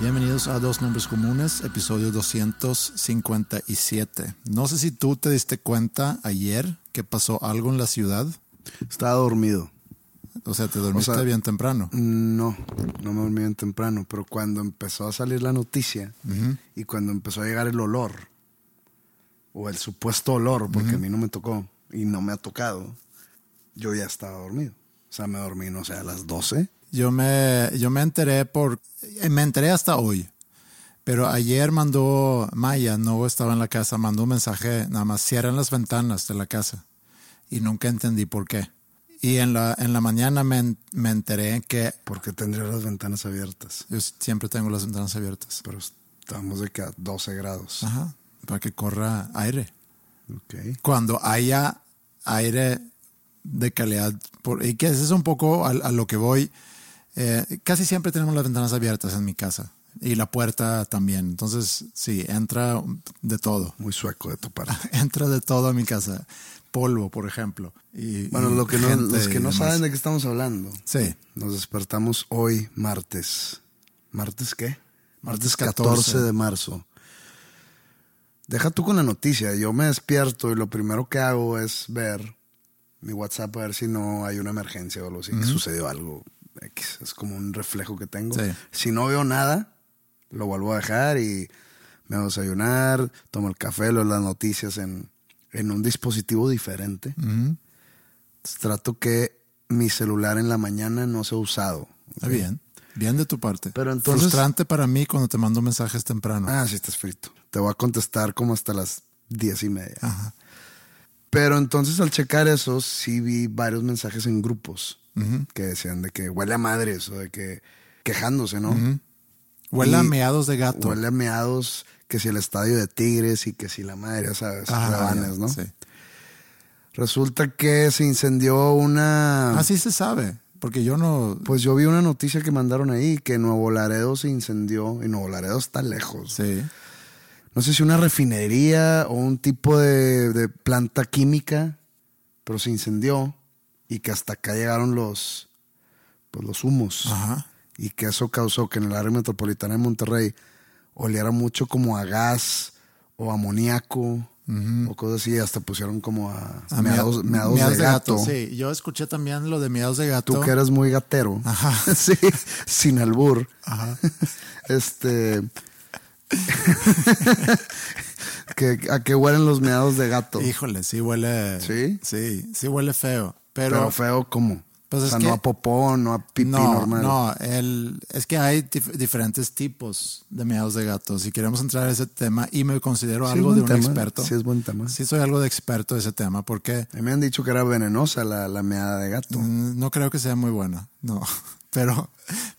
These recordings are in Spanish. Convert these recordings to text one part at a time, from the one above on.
Bienvenidos a Dos Nombres Comunes, episodio 257. No sé si tú te diste cuenta ayer que pasó algo en la ciudad. Estaba dormido. O sea, te dormiste O sea, bien temprano. No, no me dormí bien temprano, pero cuando empezó a salir la noticia y cuando empezó a llegar el olor, o el supuesto olor, porque a mí no me tocó y no me ha tocado, yo ya estaba dormido. O sea, me dormí, no sé, a las 12. Yo me, yo me enteré por, me enteré hasta hoy. Pero ayer mandó Maya, no estaba en la casa, mandó un mensaje, nada más cierran las ventanas de la casa. Y nunca entendí por qué. Y en la, en la mañana me, me enteré que Porque tendría las ventanas abiertas. yo siempre tengo las ventanas abiertas. Pero estamos de que a 12 grados. Ajá, para que corra aire. Ok. Cuando haya aire de calidad, por, y que ese es un poco a, a lo que voy, eh, casi siempre tenemos las ventanas abiertas en mi casa y la puerta también. Entonces, sí, entra de todo. Muy sueco de tu parte. Entra de todo a mi casa. Polvo, por ejemplo. Y, Bueno, y lo que no, los que no saben de qué estamos hablando. Sí. Nos despertamos hoy, martes. ¿Martes qué? Martes Martes 14 14 de marzo. Deja tú con la noticia. Yo me despierto y lo primero que hago es ver mi WhatsApp a ver si no hay una emergencia o algo así, que sucedió algo. Es como un reflejo que tengo. Sí. Si no veo nada, lo vuelvo a dejar y me voy a desayunar, tomo el café, leo las noticias en, en un dispositivo diferente. Trato que mi celular en la mañana no sea usado. Está bien. Bien de tu parte. Pero entonces- Frustrante para mí cuando te mando mensajes temprano. Ah, sí, estás frito. Te voy a contestar como hasta las diez y media. Ajá. Pero entonces al checar eso, sí vi varios mensajes en grupos que decían de que huele a madres o de que quejándose, ¿no? Huele a meados de gato. Huele a meados, que si el estadio de Tigres y que si la madre, ya ¿sabes? Ajá, Rebanes, ya, ¿no? sí. Resulta que se incendió una... Así se sabe. Porque yo no. Pues yo vi una noticia que mandaron ahí que Nuevo Laredo se incendió y Nuevo Laredo está lejos. Sí. No sé si una refinería o un tipo de, de planta química, pero se incendió y que hasta acá llegaron los, pues los humos. Ajá. Y que eso causó que en el área metropolitana de Monterrey oliera mucho como a gas o amoníaco o cosas así. Hasta pusieron como a, A meados, mea- meados meados de gato. Sí, yo escuché también lo de meados de gato. Tú que eres muy gatero. Ajá. sí, sin albur. Ajá. Este. que, ¿A qué huelen los meados de gato? Híjole, sí huele. ¿Sí? Sí, sí huele feo. Pero, Pero, feo, ¿cómo? Pues o es sea, que- no a popó, no a pipí no, normal. no, el, es que hay dif- diferentes tipos de meados de gato. Si queremos entrar a ese tema, y me considero Sí, algo de un tema. experto. Sí, es buen tema. Sí, soy algo de experto de ese tema, porque A mí me han dicho que era venenosa la, la meada de gato. Mm, No creo que sea muy buena, no. Pero,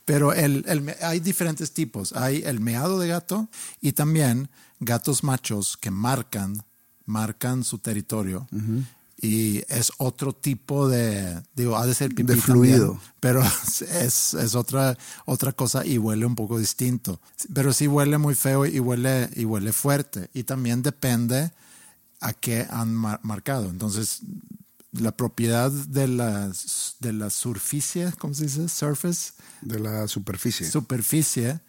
pero el, el hay diferentes tipos. Hay el meado de gato y también gatos machos que marcan, marcan su territorio y es otro tipo de, digo, ha de ser pipí De fluido. también, pero es, es otra, otra cosa y huele un poco distinto. Pero sí huele muy feo y huele, y huele fuerte. Y también depende a qué han mar- marcado. Entonces, la propiedad de la, de la superficie, ¿cómo se dice? Surface, De la superficie. superficie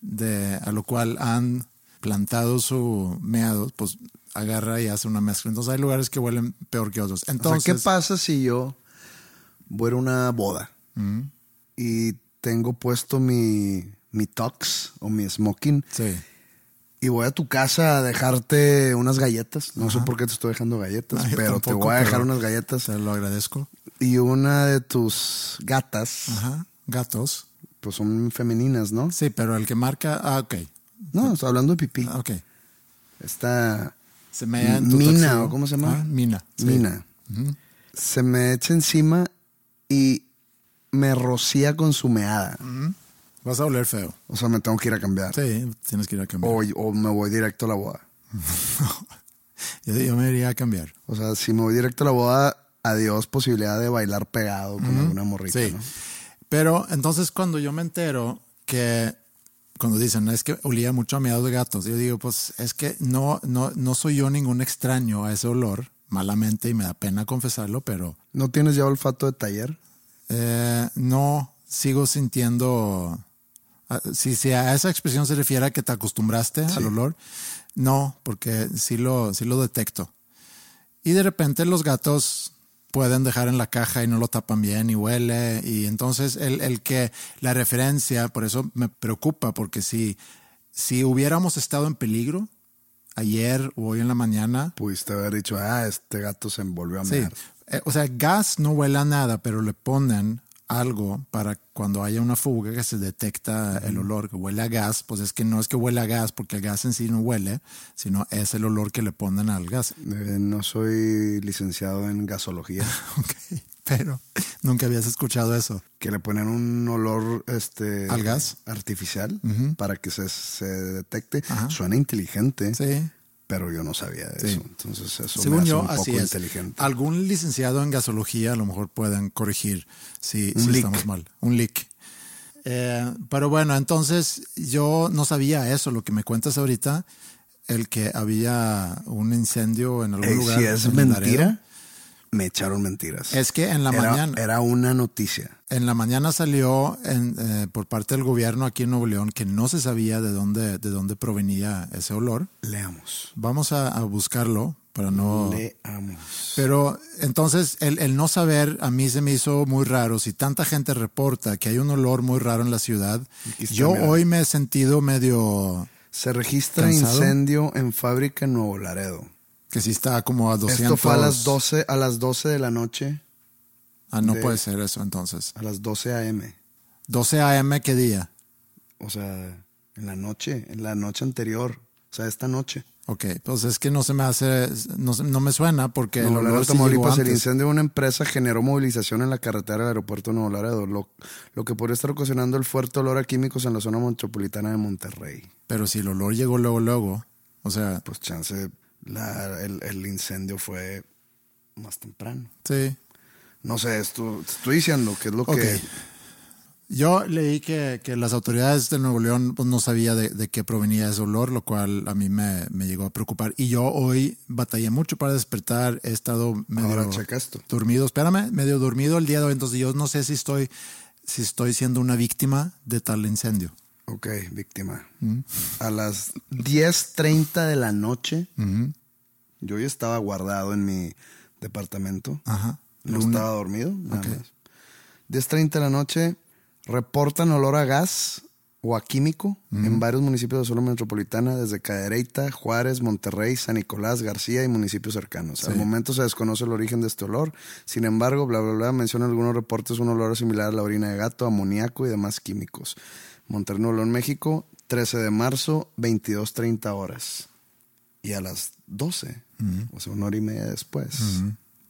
de, a lo cual han plantado su meado, pues agarra y hace una mezcla. Entonces hay lugares que huelen peor que otros. o sea, Entonces, ¿qué pasa si yo voy a una boda y tengo puesto mi, mi tux o mi smoking Sí. y voy a tu casa a dejarte unas galletas? No sé por qué te estoy dejando galletas, pero te voy a dejar unas galletas. Se lo agradezco. Y una de tus gatas, Ajá. Gatos. pues son femeninas, ¿no? Sí, pero el que marca. Ah, ok. No, estoy hablando de pipí. Ah, ok. Esta Se me en tu Mina. ¿o cómo se llama? Ah, Mina. sí. mina se me echa encima y me rocía con su meada. Vas a oler feo. O sea, me tengo que ir a cambiar. Sí, tienes que ir a cambiar. O, o me voy directo a la boda. Yo, yo me iría a cambiar. O sea, si me voy directo a la boda, adiós posibilidad de bailar pegado con alguna morrita, Sí. ¿no? Pero entonces cuando yo me entero que cuando dicen es que olía mucho a miados de gatos, yo digo, pues es que no, no, no soy yo ningún extraño a ese olor, malamente, y me da pena confesarlo, pero ¿No tienes ya olfato de taller? eh, no sigo sintiendo. ah, Si, si a esa expresión se refiere a que te acostumbraste al olor, no, porque sí lo, sí lo detecto. Y de repente los gatos pueden dejar en la caja y no lo tapan bien y huele. Y entonces el, el que la referencia, por eso me preocupa, porque si, si hubiéramos estado en peligro ayer o hoy en la mañana, Pudiste haber dicho, ah, este gato se envolvió a Sí. mear. Eh, o sea, gas no huele a nada, pero le ponen algo para cuando haya una fuga que se detecta el olor que huele a gas, pues es que no es que huele a gas porque el gas en sí no huele, sino es el olor que le ponen al gas. Eh, no soy licenciado en gasología. Pero nunca habías escuchado eso. que le ponen un olor este ¿Al gas? artificial para que se, se detecte. Ajá. Suena inteligente, Sí. Pero yo no sabía de Sí. eso. Entonces eso me Según hace yo, un poco así es. inteligente. Algún licenciado en gasología a lo mejor pueden corregir si, estamos mal. Un leak. Eh, pero bueno, entonces yo no sabía eso, lo que me cuentas ahorita, el que había un incendio en algún Ey, lugar. si es en mentira, Laredo. Me echaron mentiras. Es que en la era, mañana, era una noticia. en la mañana salió en, eh, por parte del gobierno aquí en Nuevo León que no se sabía de dónde, de dónde provenía ese olor. Leamos. Vamos a, a buscarlo para no. Leamos. Pero entonces el, el no saber a mí se me hizo muy raro. Si tanta gente reporta que hay un olor muy raro en la ciudad, está, yo mira. hoy me he sentido medio Se registra ¿Cansado? incendio en fábrica en Nuevo Laredo. Que sí está como a 200. Esto fue a las 12, a las 12 de la noche, Ah, no de- puede ser eso entonces. a las 12 a.m. 12 a.m. ¿qué día? O sea, en la noche, en la noche anterior. O sea, esta noche. Ok, pues es que no se me hace, no, no me suena porque el Nuevo olor Tamaulipas, el incendio de una empresa generó movilización en la carretera del aeropuerto de Nuevo Laredo, lo, lo que podría estar ocasionando el fuerte olor a químicos en la zona metropolitana de Monterrey. Pero si el olor llegó luego, luego, o sea, Pues chance, la- el, el incendio fue más temprano. sí. No sé, esto, estoy diciendo que es lo que... Yo leí que, que las autoridades de Nuevo León pues, no sabía de, de qué provenía ese olor, lo cual a mí me, me llegó a preocupar. Y yo hoy batallé mucho para despertar, he estado medio Ahora dormido, espérame, medio dormido el día de hoy, entonces yo no sé si estoy, si estoy siendo una víctima de tal incendio. Ok, víctima. Mm. A las 10.30 de la noche, yo ya estaba guardado en mi departamento. Ajá. No Luna. estaba dormido, nada Ok. más. 10.30 de la noche, reportan olor a gas o a químico en varios municipios de la zona metropolitana, desde Cadereyta, Juárez, Monterrey, San Nicolás, García y municipios cercanos. Al momento se desconoce el origen de este olor. Sin embargo, bla, bla, bla, menciona algunos reportes un olor similar a la orina de gato, amoníaco y demás químicos. Monterrey, Nuevo León, México, 13 de marzo, 22.30 horas. Y a las 12, o sea, una hora y media después,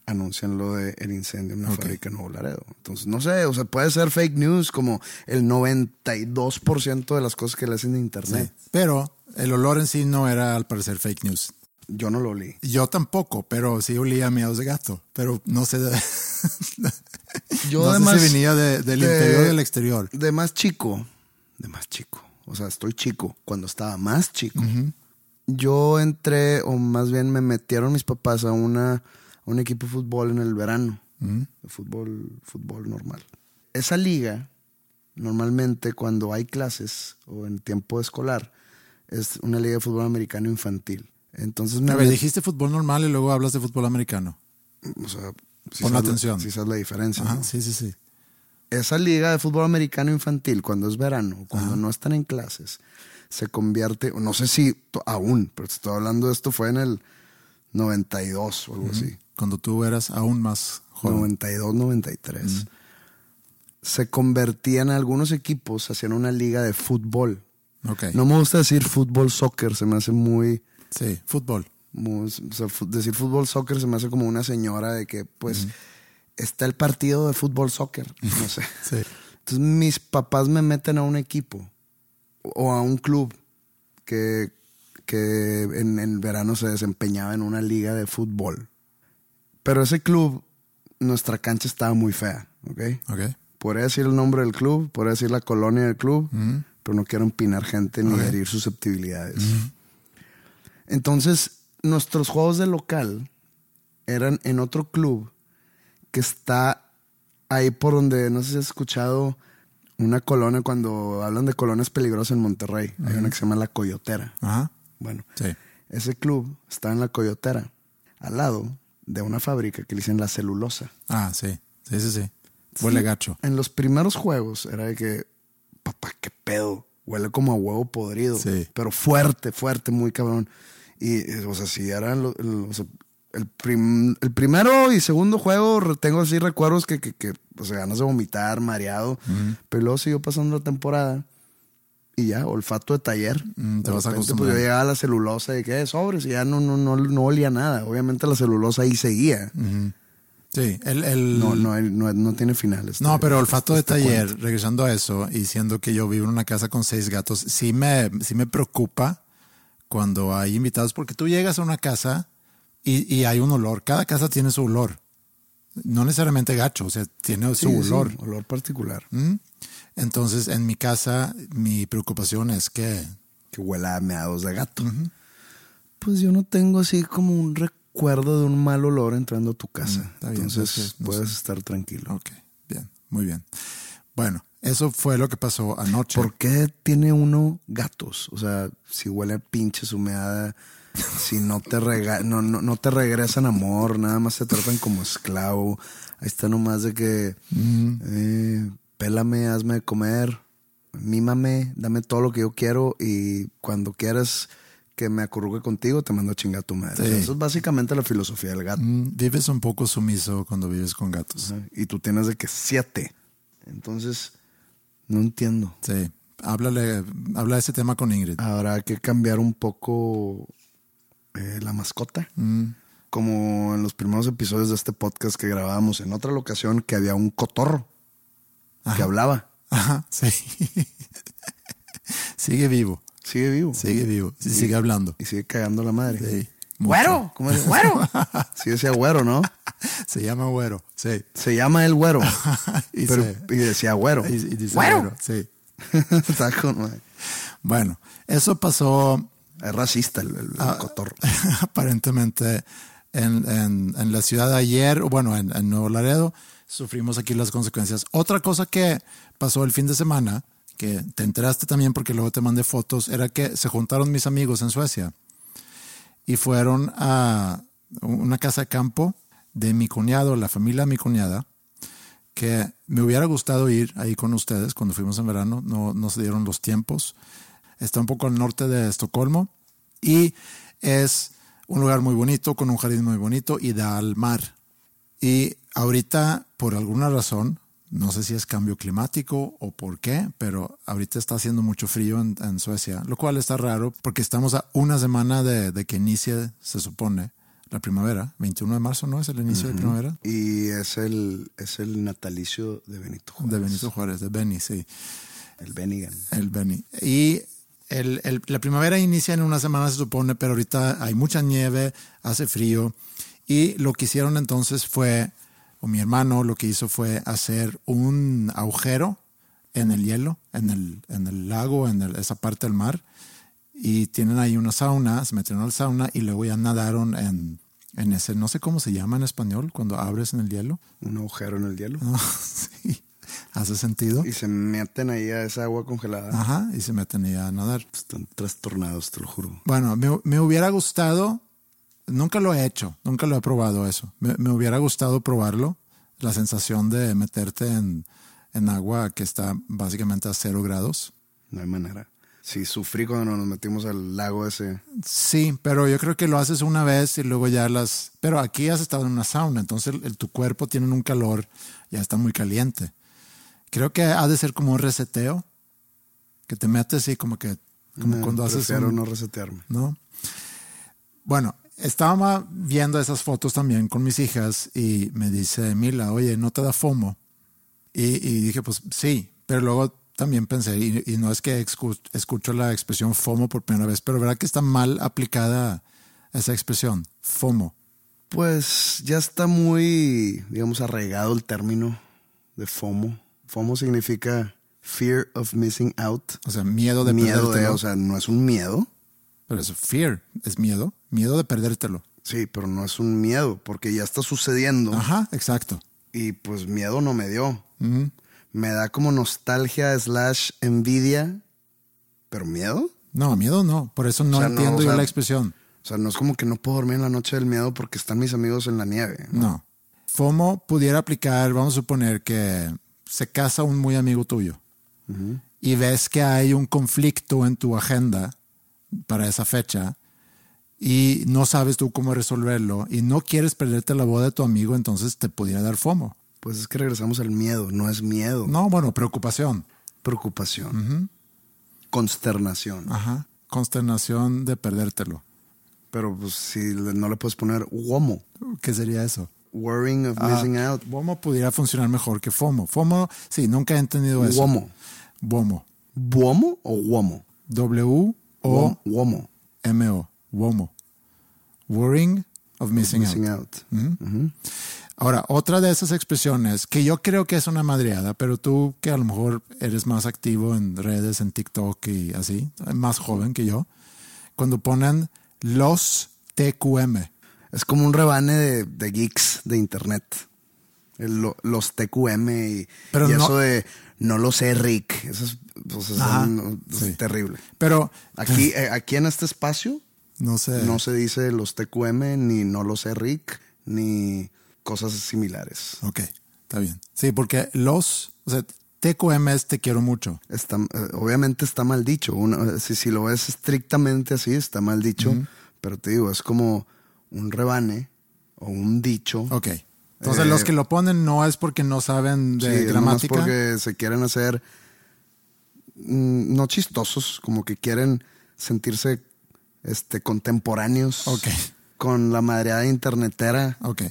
anuncian lo del el incendio en una fábrica en Nuevo Laredo. Entonces, no sé, o sea, puede ser fake news como el 92% de las cosas que le hacen en Sí. internet. Pero el olor en sí no era al parecer fake news. Yo no lo olí. Yo tampoco, pero sí olía miados de gato. Pero no sé. De, Yo no sé además si venía de- del de- interior o del exterior. De más chico. De más chico. O sea, estoy chico. Cuando estaba más chico. Yo entré, o más bien me metieron mis papás a una, a un equipo de fútbol en el verano. De fútbol, fútbol normal. Esa liga, normalmente cuando hay clases o en tiempo escolar, es una liga de fútbol americano infantil. Entonces me A ver, met- dijiste fútbol normal y luego hablas de fútbol americano. o sea, si Pon sabes la- atención. Si sabes la diferencia. Ajá, ¿no? sí, sí, sí. Esa liga de fútbol americano infantil, cuando es verano, cuando no están en clases, se convierte, no sé si aún, pero te estoy hablando de esto fue en el 92 o algo así. Cuando tú eras aún más joven. 92, 93. Se convertían algunos equipos, hacían una liga de fútbol. No me gusta decir fútbol soccer, se me hace muy, Sí, fútbol. muy- o sea, fu- decir fútbol soccer se me hace como una señora de que pues está el partido de fútbol soccer, no sé. Sí. Entonces mis papás me meten a un equipo o a un club que, que en el verano se desempeñaba en una liga de fútbol. Pero ese club, nuestra cancha estaba muy fea, ¿ok? Ok. Podría decir el nombre del club, podría decir la colonia del club, pero no quiero empinar gente ni herir susceptibilidades. Entonces, nuestros juegos de local eran en otro club que está ahí por donde, no sé si has escuchado una colonia, cuando hablan de colonias peligrosas en Monterrey, hay una que se llama La Coyotera. Ajá. Bueno, Sí. ese club está en La Coyotera, al lado de una fábrica que le dicen La Celulosa. Ah, sí. Sí, sí, sí. Huele gacho. En los primeros juegos era de que, papá, qué pedo. Huele como a huevo podrido. Sí. Pero fuerte, fuerte, muy cabrón. Y, o sea, si eran lo- el, o sea, el, prim- el primero y segundo juego, tengo así recuerdos que, que, que o sea, ganas de vomitar, mareado. Pero luego siguió pasando la temporada y ya, olfato de taller. Mm, te De vas repente, acostumbrando. Pues yo llegaba a la celulosa y que sobres y ya no, no, no, no olía nada. Obviamente la celulosa ahí seguía. Sí. El, el... No, no, no, no tiene finales. No, pero olfato de taller, regresando a eso, y siendo que yo vivo en una casa con seis gatos, sí me, sí me preocupa cuando hay invitados, porque tú llegas a una casa y, y hay un olor. Cada casa tiene su olor. No necesariamente gacho, o sea, tiene su Sí, sí, olor. olor particular. ¿Mm? Entonces, en mi casa, mi preocupación es que Que huela a meados de gato. Pues yo no tengo así como un recuerdo de un mal olor entrando a tu casa. Mm, bien, Entonces es que no puedes sé. estar tranquilo. Ok, bien, muy bien. Bueno, eso fue lo que pasó anoche. ¿Por qué tiene uno gatos? O sea, si huele a pinches humedad, si no te, rega no, no, no te regresan amor, nada más te tratan como esclavo. Ahí está nomás de que, eh, pélame, hazme de comer, mímame, dame todo lo que yo quiero y cuando quieras que me acurruque contigo, te mando a chingar a tu madre. Sí. O sea, eso es básicamente la filosofía del gato. Mm, Vives un poco sumiso cuando vives con gatos. Ajá. Y tú tienes de que siete. Entonces, no entiendo. Sí, háblale, habla de ese tema con Ingrid. Habrá que cambiar un poco eh, la mascota. Mm, Como en los primeros episodios de este podcast que grabábamos en otra locación, que había un cotorro que hablaba. Ajá, sí. sigue vivo, Sigue vivo. sigue vivo, sí, sigue hablando. Y sigue cagando la madre. Sí. ¡Güero! ¿Cómo dice? ¡Güero! Sí decía güero, ¿no? Se llama güero, sí. Se llama el güero. y, pero, se- y decía güero. y- y dice ¡Güero! güero, sí. Está con madre. Bueno, eso pasó Es racista el, el- Ah. cotorro. aparentemente en, en- en la ciudad de ayer, bueno, en, en Nuevo Laredo, sufrimos aquí las consecuencias. Otra cosa que pasó el fin de semana, que te enteraste también porque luego te mandé fotos, era que se juntaron mis amigos en Suecia y fueron a una casa de campo de mi cuñado, la familia de mi cuñada, que me hubiera gustado ir ahí con ustedes cuando fuimos en verano, no, no se dieron los tiempos. Está un poco al norte de Estocolmo y es un lugar muy bonito, con un jardín muy bonito y da al mar. Y ahorita, por alguna razón, no sé si es cambio climático o por qué, pero ahorita está haciendo mucho frío en, en Suecia, lo cual está raro porque estamos a una semana de, de que inicie, se supone, la primavera. 21 de marzo, ¿no? Es el inicio de primavera. Y es el, es el natalicio de Benito Juárez. De Benito Juárez, de Beni, sí. El Benigan. El Beni. Y el- el- la primavera inicia en una semana, se supone, pero ahorita hay mucha nieve, hace frío. Y lo que hicieron entonces fue, o mi hermano lo que hizo fue hacer un agujero en el hielo, en el, en el lago, en el- esa parte del mar. Y tienen ahí una sauna, se metieron al sauna y luego ya nadaron en, en ese, no sé cómo se llama en español, cuando abres en el hielo. Un agujero en el hielo. No, sí, hace sentido. Y se meten ahí a esa agua congelada. Ajá, y se meten ahí a nadar. Están trastornados, te lo juro. Bueno, me, me hubiera gustado, nunca lo he hecho, nunca lo he probado eso. Me, me hubiera gustado probarlo, la sensación de meterte en, en agua que está básicamente a cero grados. No hay manera. Sí, sufrí cuando nos metimos al lago ese. Sí, pero yo creo que lo haces una vez y luego ya las... Pero aquí has estado en una sauna, entonces el- tu cuerpo tiene un calor, ya está muy caliente. Creo que ha de ser como un reseteo, que te metes y como que... Como No, cuando haces un- no resetearme. ¿no? Bueno, estaba viendo esas fotos también con mis hijas y me dice Mila, oye, ¿no te da FOMO? Y, y dije, pues sí, pero luego también pensé, y, y no es que escu- escucho la expresión FOMO por primera vez, pero verdad que está mal aplicada esa expresión, FOMO. Pues ya está muy, digamos, arraigado el término de FOMO. FOMO significa Fear of Missing Out. O sea, miedo de miedo de, o sea, no es un miedo. pero eso, fear, es miedo, miedo de perdértelo. Sí, pero no es un miedo, porque ya está sucediendo. Ajá, exacto. Y pues miedo no me dio. Me da como nostalgia slash envidia, pero miedo. No, miedo no, por eso no O sea, no, entiendo yo la expresión. O sea, no es como que no puedo dormir en la noche del miedo porque están mis amigos en la nieve. ¿no? No. FOMO pudiera aplicar, vamos a suponer que se casa un muy amigo tuyo y ves que hay un conflicto en tu agenda para esa fecha y no sabes tú cómo resolverlo y no quieres perderte la boda de tu amigo, entonces te pudiera dar FOMO. Pues es que regresamos al miedo, no es miedo. No, bueno, preocupación. Preocupación. Consternación. Ajá. Consternación de perdértelo. Pero pues si no le puedes poner WOMO. ¿Qué sería eso? Worrying of Ah, missing out. WOMO pudiera funcionar mejor que FOMO. FOMO, sí, nunca he entendido eso. WOMO. WOMO. ¿WOMO o WOMO? W O WOMO. M-O, WOMO. Worrying of Missing, Missing Out. out. Ahora, otra de esas expresiones que yo creo que es una madreada, pero tú que a lo mejor eres más activo en redes, en TikTok y así, más joven que yo, cuando ponen los TQM. Es como un rebane de, de geeks de internet. El- los TQM y, Pero y no- eso de no lo sé, Rick. Eso es, pues, es Ajá, un- es sí. terrible. Pero Aquí, eh, aquí en este espacio no sé. no se dice los TQM, ni no lo sé, Rick, ni cosas similares. Ok, está bien. Sí, porque los, o sea, TQM es te quiero mucho. Está, eh, obviamente está mal dicho. Una- si, si lo ves estrictamente así, está mal dicho. Pero te digo, es como un rebane o un dicho. Ok. Entonces Eh, los que lo ponen no es porque no saben Sí, de es nomás gramática. porque se quieren hacer mm, no chistosos, como que quieren sentirse este contemporáneos Ok. con la madreada internetera. Ok.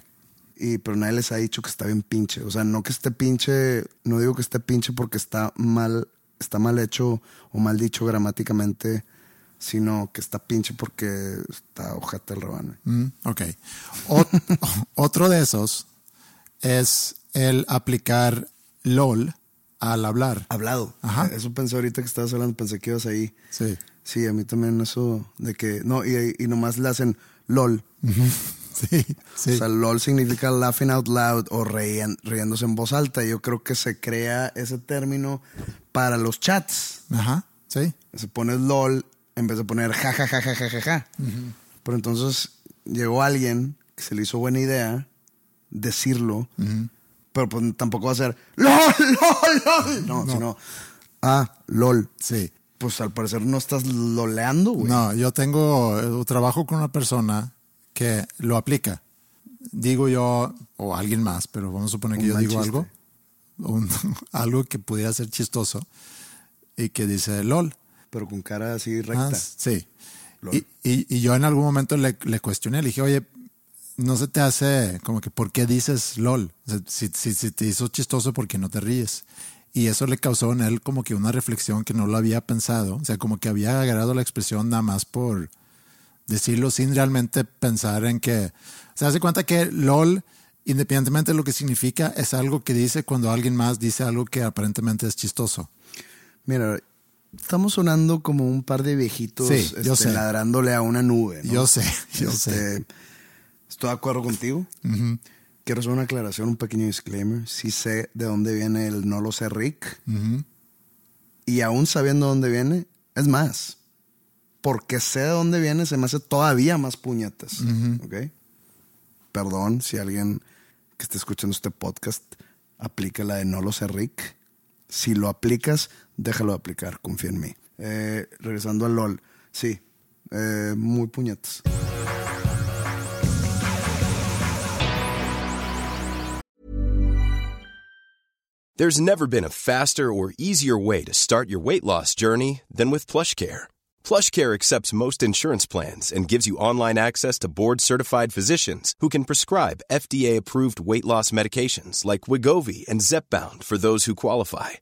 Y pero nadie les ha dicho que está bien pinche. O sea, no que esté pinche, no digo que esté pinche porque está mal, está mal hecho o mal dicho gramáticamente, sino que está pinche porque está ojete el rebane. Mm, ok. Ot- otro de esos es el aplicar LOL al hablar. Hablado. Ajá. Eso pensé ahorita que estabas hablando, pensé que ibas ahí. Sí. Sí, a mí también eso de que, no, y, y nomás le hacen LOL. Sí. Sí. O sea, LOL significa laughing out loud o reían- riéndose en voz alta. Yo creo que se crea ese término para los chats. Ajá. Sí. Se pone LOL en vez de poner ja, ja, ja, ja, ja, ja, ja. Pero entonces llegó alguien que se le hizo buena idea decirlo, pero pues tampoco va a ser LOL, LOL, LOL. No, sino, ah, LOL. Sí. Pues al parecer no estás loleando, güey. No, yo tengo, eh, trabajo con una persona que lo aplica. Digo yo, o alguien más, pero vamos a suponer que Un yo digo chiste. algo, un- algo que pudiera ser chistoso y que dice LOL. Pero con cara así Ah, recta. sí. Lol. Y, y- y yo en algún momento le, le cuestioné, le dije, oye, no se te hace como que, ¿por qué dices LOL? O sea, si, si, si te hizo chistoso, ¿por qué no te ríes? Y eso le causó en él como que una reflexión que no lo había pensado. O sea, como que había agarrado la expresión nada más por decirlo sin realmente pensar en que... Se hace cuenta que LOL, independientemente de lo que significa, es algo que dice cuando alguien más dice algo que aparentemente es chistoso. Mira, estamos sonando como un par de viejitos Sí, yo este, sé. ladrándole a una nube. ¿no? Yo sé, yo Este, sé. Estoy de acuerdo contigo. Quiero hacer una aclaración, un pequeño disclaimer. Sí sé de dónde viene el no lo sé Rick. Y aún sabiendo dónde viene, es más. Porque sé de dónde viene, se me hace todavía más puñetas. ¿Ok? Perdón si alguien que esté escuchando este podcast aplica la de no lo sé Rick. Si lo aplicas, déjalo aplicar, confía en mí. Eh, regresando al LOL. Sí, eh, muy puñetas. There's never been a faster or easier way to start your weight loss journey than with PlushCare. PlushCare accepts most insurance plans and gives you online access to board-certified physicians who can prescribe FDA-approved weight loss medications like Wigovi and Zepbound for those who qualify.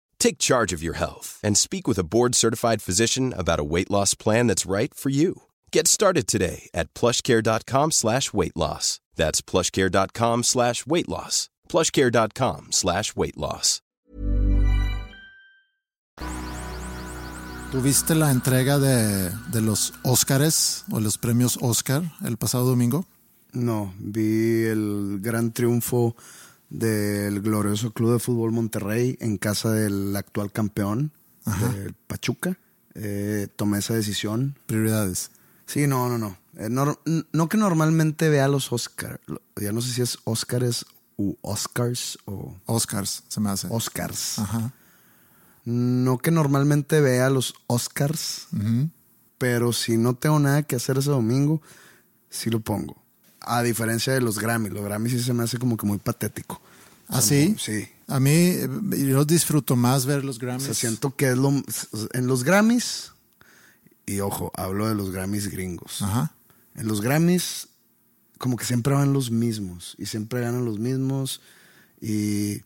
Take charge of your health and speak with a board-certified physician about a weight loss plan that's right for you. Get started today at plushcare.com slash weight loss. That's plushcare.com slash weight loss. plushcare.com slash weight loss. ¿Tuviste la entrega de, de los Óscares o los premios Oscar el pasado domingo? No, vi el gran triunfo del glorioso Club de Fútbol Monterrey en casa del actual campeón, del Pachuca. Eh, tomé esa decisión. Prioridades. Sí, no, no, no. Eh, no que normalmente vea los Oscars. Ya no sé si es Oscars u Oscars o Oscars, se me hace. Oscars. Ajá. No que normalmente vea los Oscars, pero si no tengo nada que hacer ese domingo, sí lo pongo. A diferencia de los Grammy. Los Grammy sí se me hace como que muy patético. ¿Ah, O sea, sí? Sí. A mí, eh, yo disfruto más ver los O Grammys. sea, siento que es lo... En los Grammys, y ojo, hablo de los Grammys gringos. Ajá. En los Grammys, como que siempre van los mismos y siempre ganan los mismos y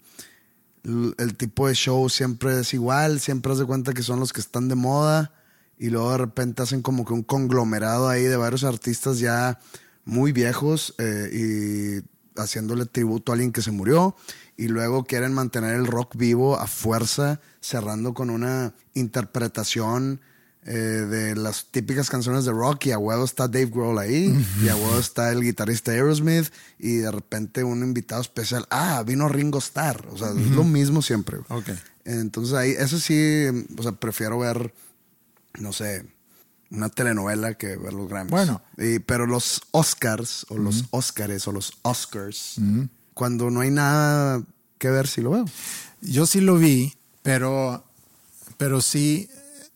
el tipo de show siempre es igual, siempre haz de cuenta que son los que están de moda y luego de repente hacen como que un conglomerado ahí de varios artistas ya muy viejos eh, y haciéndole tributo a alguien que se murió y luego quieren mantener el rock vivo a fuerza, cerrando con una interpretación eh, de las típicas canciones de rock y a huevo está Dave Grohl ahí y a huevo está el guitarrista Aerosmith y de repente un invitado especial, ah, vino Ringo Starr, o sea, es lo mismo siempre. güey. Ok. Entonces ahí, eso sí, o sea, prefiero ver, no sé, una telenovela que ver los Grammys. Bueno. Y- pero los Oscars o los Oscars o los Oscars, cuando no hay nada que ver, sí lo veo. Yo sí lo vi, pero, pero sí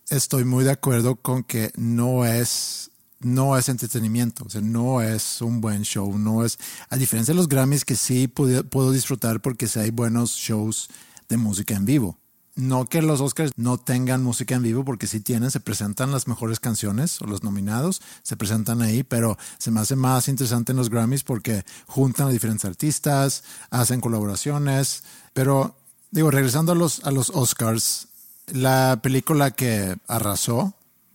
estoy muy de acuerdo con que no es, no es entretenimiento, o sea, no es un buen show, no es, a diferencia de los Grammys que sí puedo disfrutar porque sí hay buenos shows de música en vivo. No que los Oscars no tengan música en vivo, porque sí tienen, se presentan las mejores canciones o los nominados, se presentan ahí, pero se me hace más interesante en los Grammys porque juntan a diferentes artistas, hacen colaboraciones, pero digo, regresando a los, a los Oscars, la película que arrasó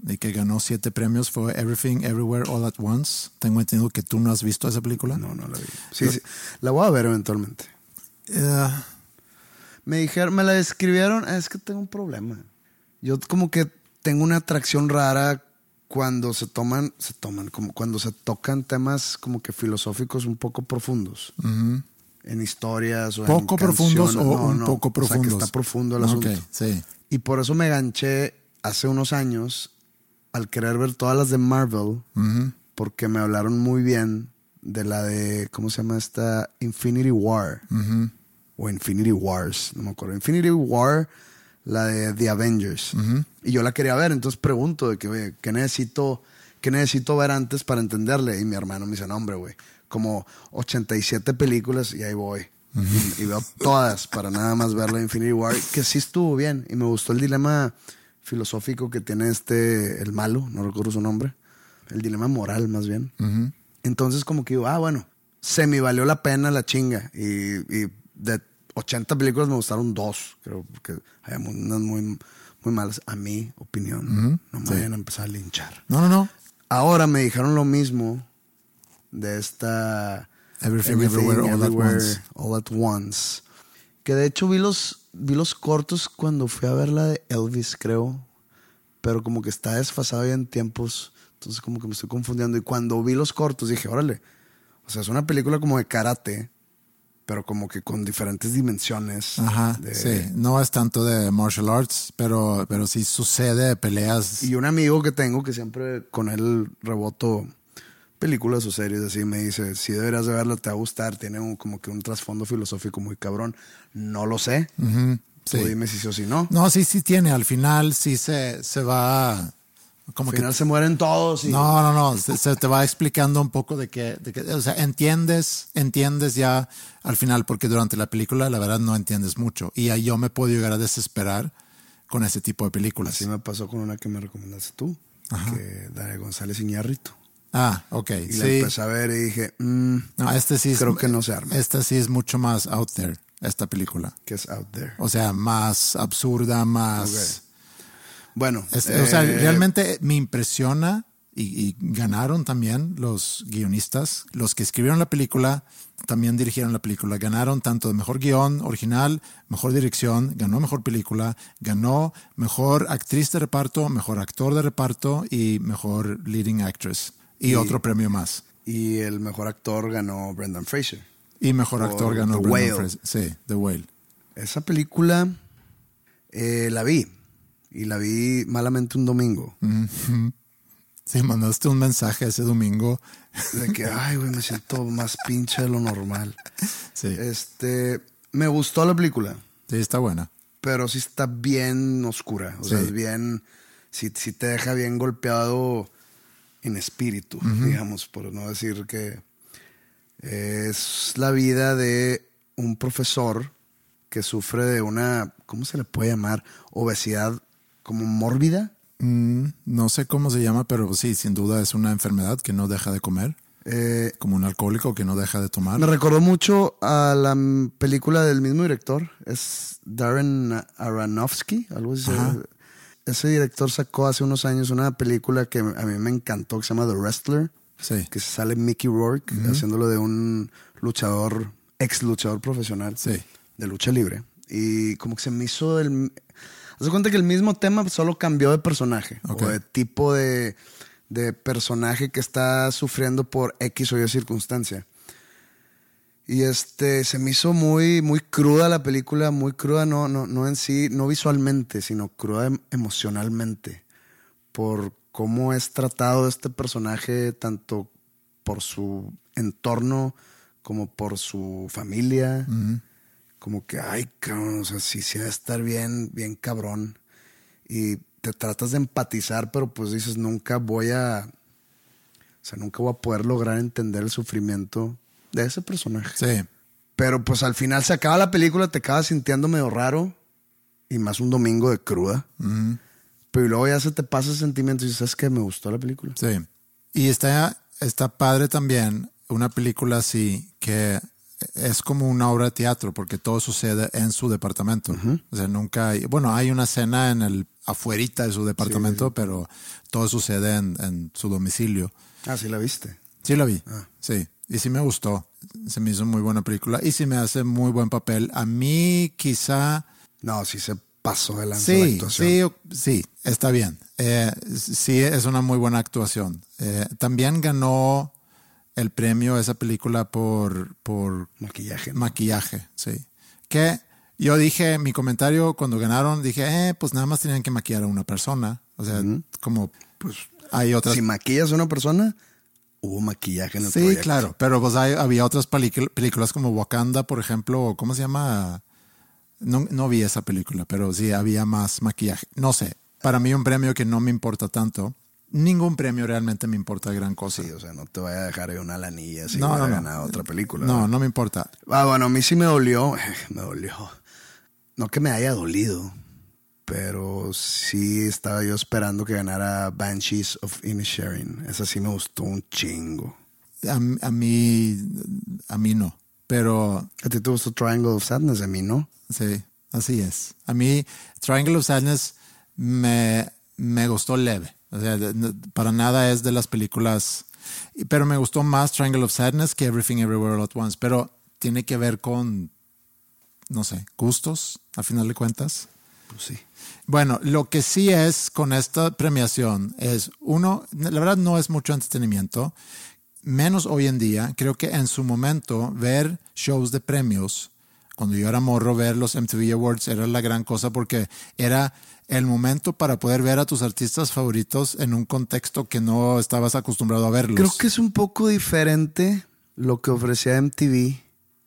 y que ganó siete premios fue Everything Everywhere All at Once. Tengo entendido que tú no has visto esa película. No, no la vi. Sí, sí. La voy a ver eventualmente. Eh, Me dijeron, me la describieron, "Ah, es que tengo un problema. Yo como que tengo una atracción rara cuando se toman, se toman, como cuando se tocan temas como que filosóficos un poco profundos. En historias o en ¿Poco profundos canciones. o No, un no, poco o sea, que profundos? está profundo el asunto. sí. Y por eso me ganché hace unos años al querer ver todas las de Marvel, porque me hablaron muy bien de la de, ¿cómo se llama esta? Infinity War. O Infinity Wars, no me acuerdo. Infinity War, la de The Avengers. Y yo la quería ver, entonces pregunto de que, oye, ¿qué necesito, ¿qué necesito ver antes para entenderle? Y mi hermano me dice, no, hombre, güey, como 87 películas y ahí voy. y, y veo todas para nada más ver la Infinity War, que sí estuvo bien. Y me gustó el dilema filosófico que tiene este, el malo, no recuerdo su nombre. El dilema moral, más bien. Entonces, como que digo, ah, bueno, se me valió la pena la chinga. Y, y de 80 películas me gustaron dos. Creo que hay unas muy, muy malas. A mi opinión. No me vayan a empezar a linchar. No, no, no. Ahora me dijeron lo mismo de esta Everything, Everywhere, All at Once. All at Once. Que de hecho vi los, vi los cortos cuando fui a ver la de Elvis, creo. Pero como que está desfasado ya en tiempos. Entonces como que me estoy confundiendo. Y cuando vi los cortos dije, órale. O sea, es una película como de karate, pero como que con diferentes dimensiones. Ajá, de- sí. No es tanto de martial arts, pero, pero sí sucede peleas. Y un amigo que tengo que siempre con él reboto películas o series así, me dice, si deberías de verla, te va a gustar, tiene un- como que un trasfondo filosófico muy cabrón. No lo sé. Tú sí. dime si sí o si no. No, sí, sí tiene. Al final sí se, se va. Como Al que final se mueren todos y... No, no, no. Se, se te va explicando un poco de que, de que, o sea, entiendes, entiendes ya al final, porque durante la película la verdad no entiendes mucho. Y ahí yo me puedo llegar a desesperar con ese tipo de películas. Así me pasó con una que me recomendaste tú, que Daria González Iñárritu. Ah, ok. Y la Sí. empecé a ver y dije, mm, No, este sí es, creo que no se arma. Esta sí es mucho más out there, esta película. que es out there. O sea, más absurda, más. Bueno, Es- o sea, eh, realmente me impresiona y, y ganaron también los guionistas, los que escribieron la película, también dirigieron la película, ganaron tanto de mejor guion original, mejor dirección, ganó mejor película, ganó mejor actriz de reparto, mejor actor de reparto y mejor leading actress y, otro premio más. Y el mejor actor ganó Brendan Fraser. Y mejor actor ganó The Brendan Whale. Fraser. Sí, The Whale. Esa película eh, la vi. Y la vi malamente un domingo. Sí, mandaste un mensaje ese domingo. De que, ay, güey, me siento más pinche de lo normal. Sí, Este, me gustó la película, sí, está buena. pero sí está bien oscura. O sea, es bien, sí, sí te deja bien golpeado en espíritu, digamos, por no decir que es la vida de un profesor que sufre de una, ¿cómo se le puede llamar? Obesidad como mórbida. Mm, no sé cómo se llama, pero sí, sin duda es una enfermedad que no deja de comer, Eh, como un alcohólico que no deja de tomar. Me recordó mucho a la película del mismo director. Es Darren Aronofsky, algo así. Ajá. Ese director sacó hace unos años una película que a mí me encantó, que se llama The Wrestler, Sí, que sale Mickey Rourke haciéndolo de un luchador, ex luchador profesional sí. de lucha libre. Y como que se me hizo el... Haz cuenta que el mismo tema solo cambió de personaje Ok. o de tipo de, de personaje que está sufriendo por X o Y circunstancia. Y este se me hizo muy, muy cruda la película, muy cruda, no, no, no en sí, no visualmente, sino cruda em- emocionalmente. Por cómo es tratado este personaje, tanto por su entorno como por su familia como que, ay, cabrón, o sea, sí, sí a estar bien, bien cabrón. Y te tratas de empatizar, pero pues dices, nunca voy a, o sea, nunca voy a poder lograr entender el sufrimiento de ese personaje. Sí, Pero pues al final se acaba la película, te acabas sintiendo medio raro y más un domingo de cruda. Pero luego ya se te pasa ese sentimiento y dices, ¿sabes qué? Me gustó la película. sí. Y está, está padre también una película así que es como una obra de teatro porque todo sucede en su departamento. O sea, nunca hay, bueno, hay una escena en el afuerita de su departamento, pero todo sucede en, en su domicilio. Ah, sí la viste. Sí la vi, sí. Y sí me gustó. Se me hizo muy buena película y sí me hace muy buen papel. A mí quizá... No, sí se pasó de lanza la Sí, actuación. sí, sí, está bien. Eh, sí, es una muy buena actuación. Eh, también ganó el premio esa película por, por Maquillaje. ¿no? maquillaje, sí. Que yo dije, mi comentario cuando ganaron, dije, eh, pues nada más tenían que maquillar a una persona. O sea, como, pues hay otras... si maquillas a una persona, hubo maquillaje en el Sí, proyecto. claro, pero pues hay- había otras películas como Wakanda, por ejemplo, o ¿cómo se llama? No, no vi esa película, pero sí había más maquillaje. No sé, para mí un premio que no me importa tanto. Ningún premio realmente me importa gran cosa. Sí, o sea, no te vaya a dejar una lanilla si no, no, no. ganado otra película. No, no me importa. Ah, bueno, a mí sí me dolió. Me dolió. No que me haya dolido, pero sí estaba yo esperando que ganara Banshees of Inisherin. Esa sí me gustó un chingo. A, a mí, a mí no, pero ¿A ti te gustó Triangle of Sadness? A mí no. sí, así es. A mí Triangle of Sadness me, me gustó leve. O sea, para nada es de las películas, pero me gustó más Triangle of Sadness que Everything Everywhere All at Once. Pero tiene que ver con, no sé, gustos, a final de cuentas. Pues sí. Bueno, lo que sí es con esta premiación es, uno, la verdad no es mucho entretenimiento, menos hoy en día. Creo que en su momento ver shows de premios, cuando yo era morro, ver los MTV Awards era la gran cosa porque era el momento para poder ver a tus artistas favoritos en un contexto que no estabas acostumbrado a verlos. Creo que es un poco diferente lo que ofrecía MTV,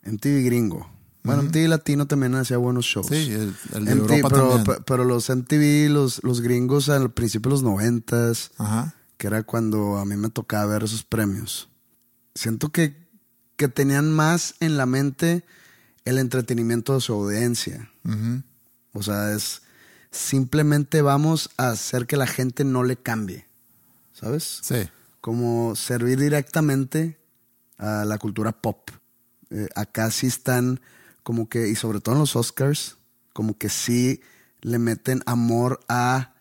MTV gringo. Bueno, MTV latino también hacía buenos shows. Sí, el, el de MTV, Europa pero, también. pe- pero los MTV, los, los gringos al principio de los noventas, que era cuando a mí me tocaba ver esos premios. Siento que, que tenían más en la mente el entretenimiento de su audiencia. O sea, es simplemente vamos a hacer que la gente no le cambie. ¿Sabes? Sí. Como servir directamente a la cultura pop. Eh, acá sí están como que, y sobre todo en los Oscars, como que sí le meten amor a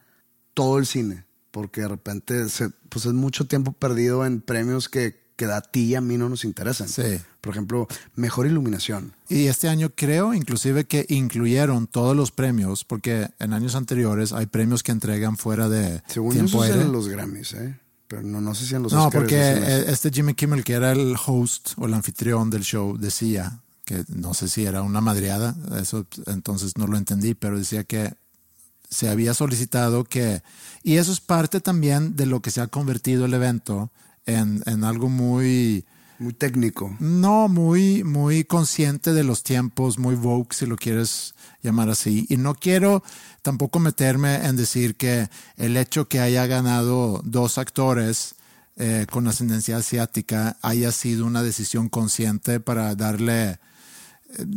todo el cine. Porque de repente se, pues es mucho tiempo perdido en premios que, que a ti y a mí no nos interesan. Sí. Por ejemplo, mejor iluminación. Y este año creo inclusive que incluyeron todos los premios, porque en años anteriores hay premios que entregan fuera de Según yo, tiempo aire. en los Grammys, ¿eh? Pero no, no sé si en los No, Oscars. porque eh, este Jimmy Kimmel, que era el host o el anfitrión del show, decía que no sé si era una madreada, eso entonces no lo entendí, pero decía que se había solicitado que, y eso es parte también de lo que se ha convertido el evento en, en algo muy, Muy técnico. no, muy, muy consciente de los tiempos, muy woke, si lo quieres llamar así. Y no quiero tampoco meterme en decir que el hecho que haya ganado dos actores eh, con ascendencia asiática haya sido una decisión consciente para darle. eh,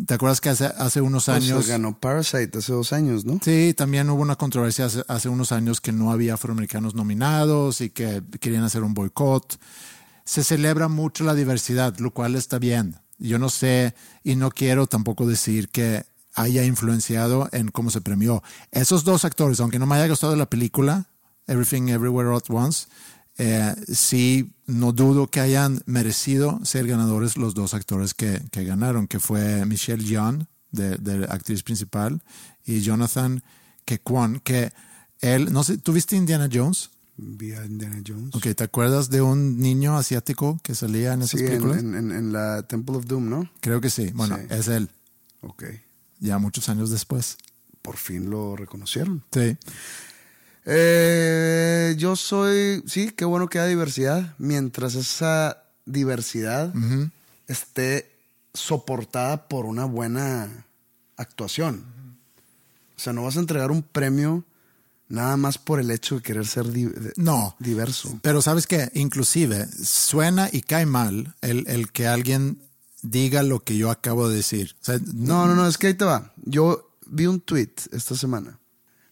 ¿Te acuerdas que hace, hace unos Pues, años. ganó Parasite hace dos años, ¿no? Sí, también hubo una controversia hace, hace unos años que no había afroamericanos nominados y que querían hacer un boicot. Se celebra mucho la diversidad, lo cual está bien. Yo no sé y no quiero tampoco decir que haya influenciado en cómo se premió. Esos dos actores, aunque no me haya gustado la película, Everything Everywhere at Once, eh, sí, no dudo que hayan merecido ser ganadores los dos actores que, que ganaron, que fue Michelle Yeoh, de, de actriz principal, y Jonathan Kekwan, que él, no sé, ¿tú viste Indiana Jones? Vi a Indiana Jones. Ok, ¿te acuerdas de un niño asiático que salía en esas Sí, en, películas? en- en- en la Temple of Doom, ¿no? Creo que sí. Bueno, Sí. es él, Ok. ya muchos años después. Por fin lo reconocieron. Sí. Eh, yo soy, sí, qué bueno que haya diversidad. Mientras esa diversidad esté soportada por una buena actuación. O sea, no vas a entregar un premio nada más por el hecho de querer ser di- No. diverso. Pero sabes que inclusive suena y cae mal el, el que alguien diga lo que yo acabo de decir. O sea, No, no, no, es que ahí te va. Yo vi un tweet esta semana.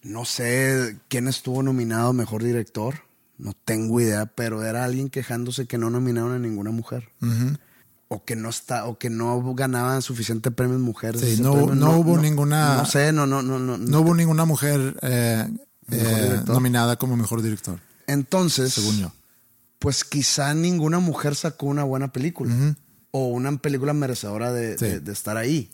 No sé quién estuvo nominado mejor director. No tengo idea, pero era alguien quejándose que no nominaron a ninguna mujer. O que no está, o que no ganaban suficiente premios mujeres. Sí, no- premio. no hubo ninguna- No sé, no, no, no, no. no hubo ninguna mujer eh, eh, nominada como mejor director, Entonces, según yo. pues quizá ninguna mujer sacó una buena película. O una película merecedora de, Sí. de- de estar ahí.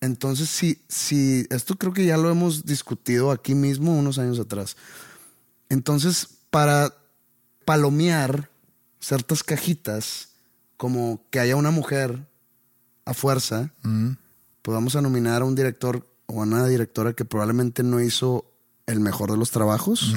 Entonces, si, si, esto creo que ya lo hemos discutido aquí mismo unos años atrás. Entonces, para palomear ciertas cajitas, como que haya una mujer a fuerza, Ujú. pues vamos a nominar a un director o a una directora que probablemente no hizo el mejor de los trabajos,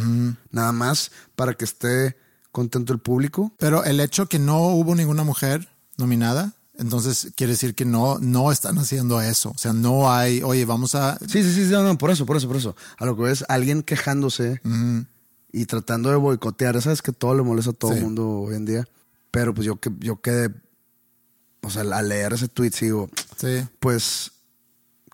nada más para que esté contento el público. Pero el hecho que no hubo ninguna mujer nominada, entonces quiere decir que no, no están haciendo eso. O sea, no hay, oye, vamos a. Sí, sí, sí, no, no, por eso, por eso, por eso. A lo que ves, alguien quejándose y tratando de boicotear. Sabes que todo le molesta a todo el Sí. mundo hoy en día. Pero pues yo, que, yo quedé. O sea, al leer ese tweet, sigo. Sí. Pues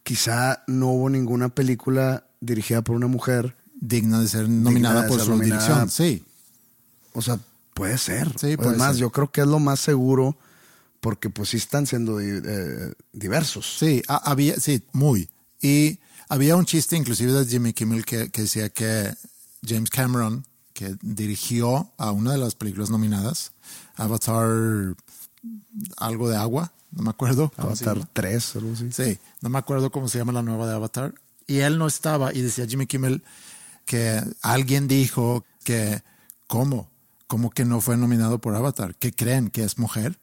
quizá no hubo ninguna película dirigida por una mujer. digna de ser nominada de por ser su nominada. dirección. Sí, O sea, puede ser. Sí, puede Además, ser. yo creo que es lo más seguro porque pues sí están siendo eh, diversos. sí, ha- había, sí, muy. Y había un chiste inclusive de Jimmy Kimmel que, que decía que James Cameron, que dirigió a una de las películas nominadas, Avatar, algo de agua, no me acuerdo. Avatar llama. 3, algo así. Sí, no me acuerdo cómo se llama la nueva de Avatar. Y él no estaba y decía Jimmy Kimmel que alguien dijo que, ¿cómo? ¿Cómo que no fue nominado por Avatar? ¿Que creen que es mujer?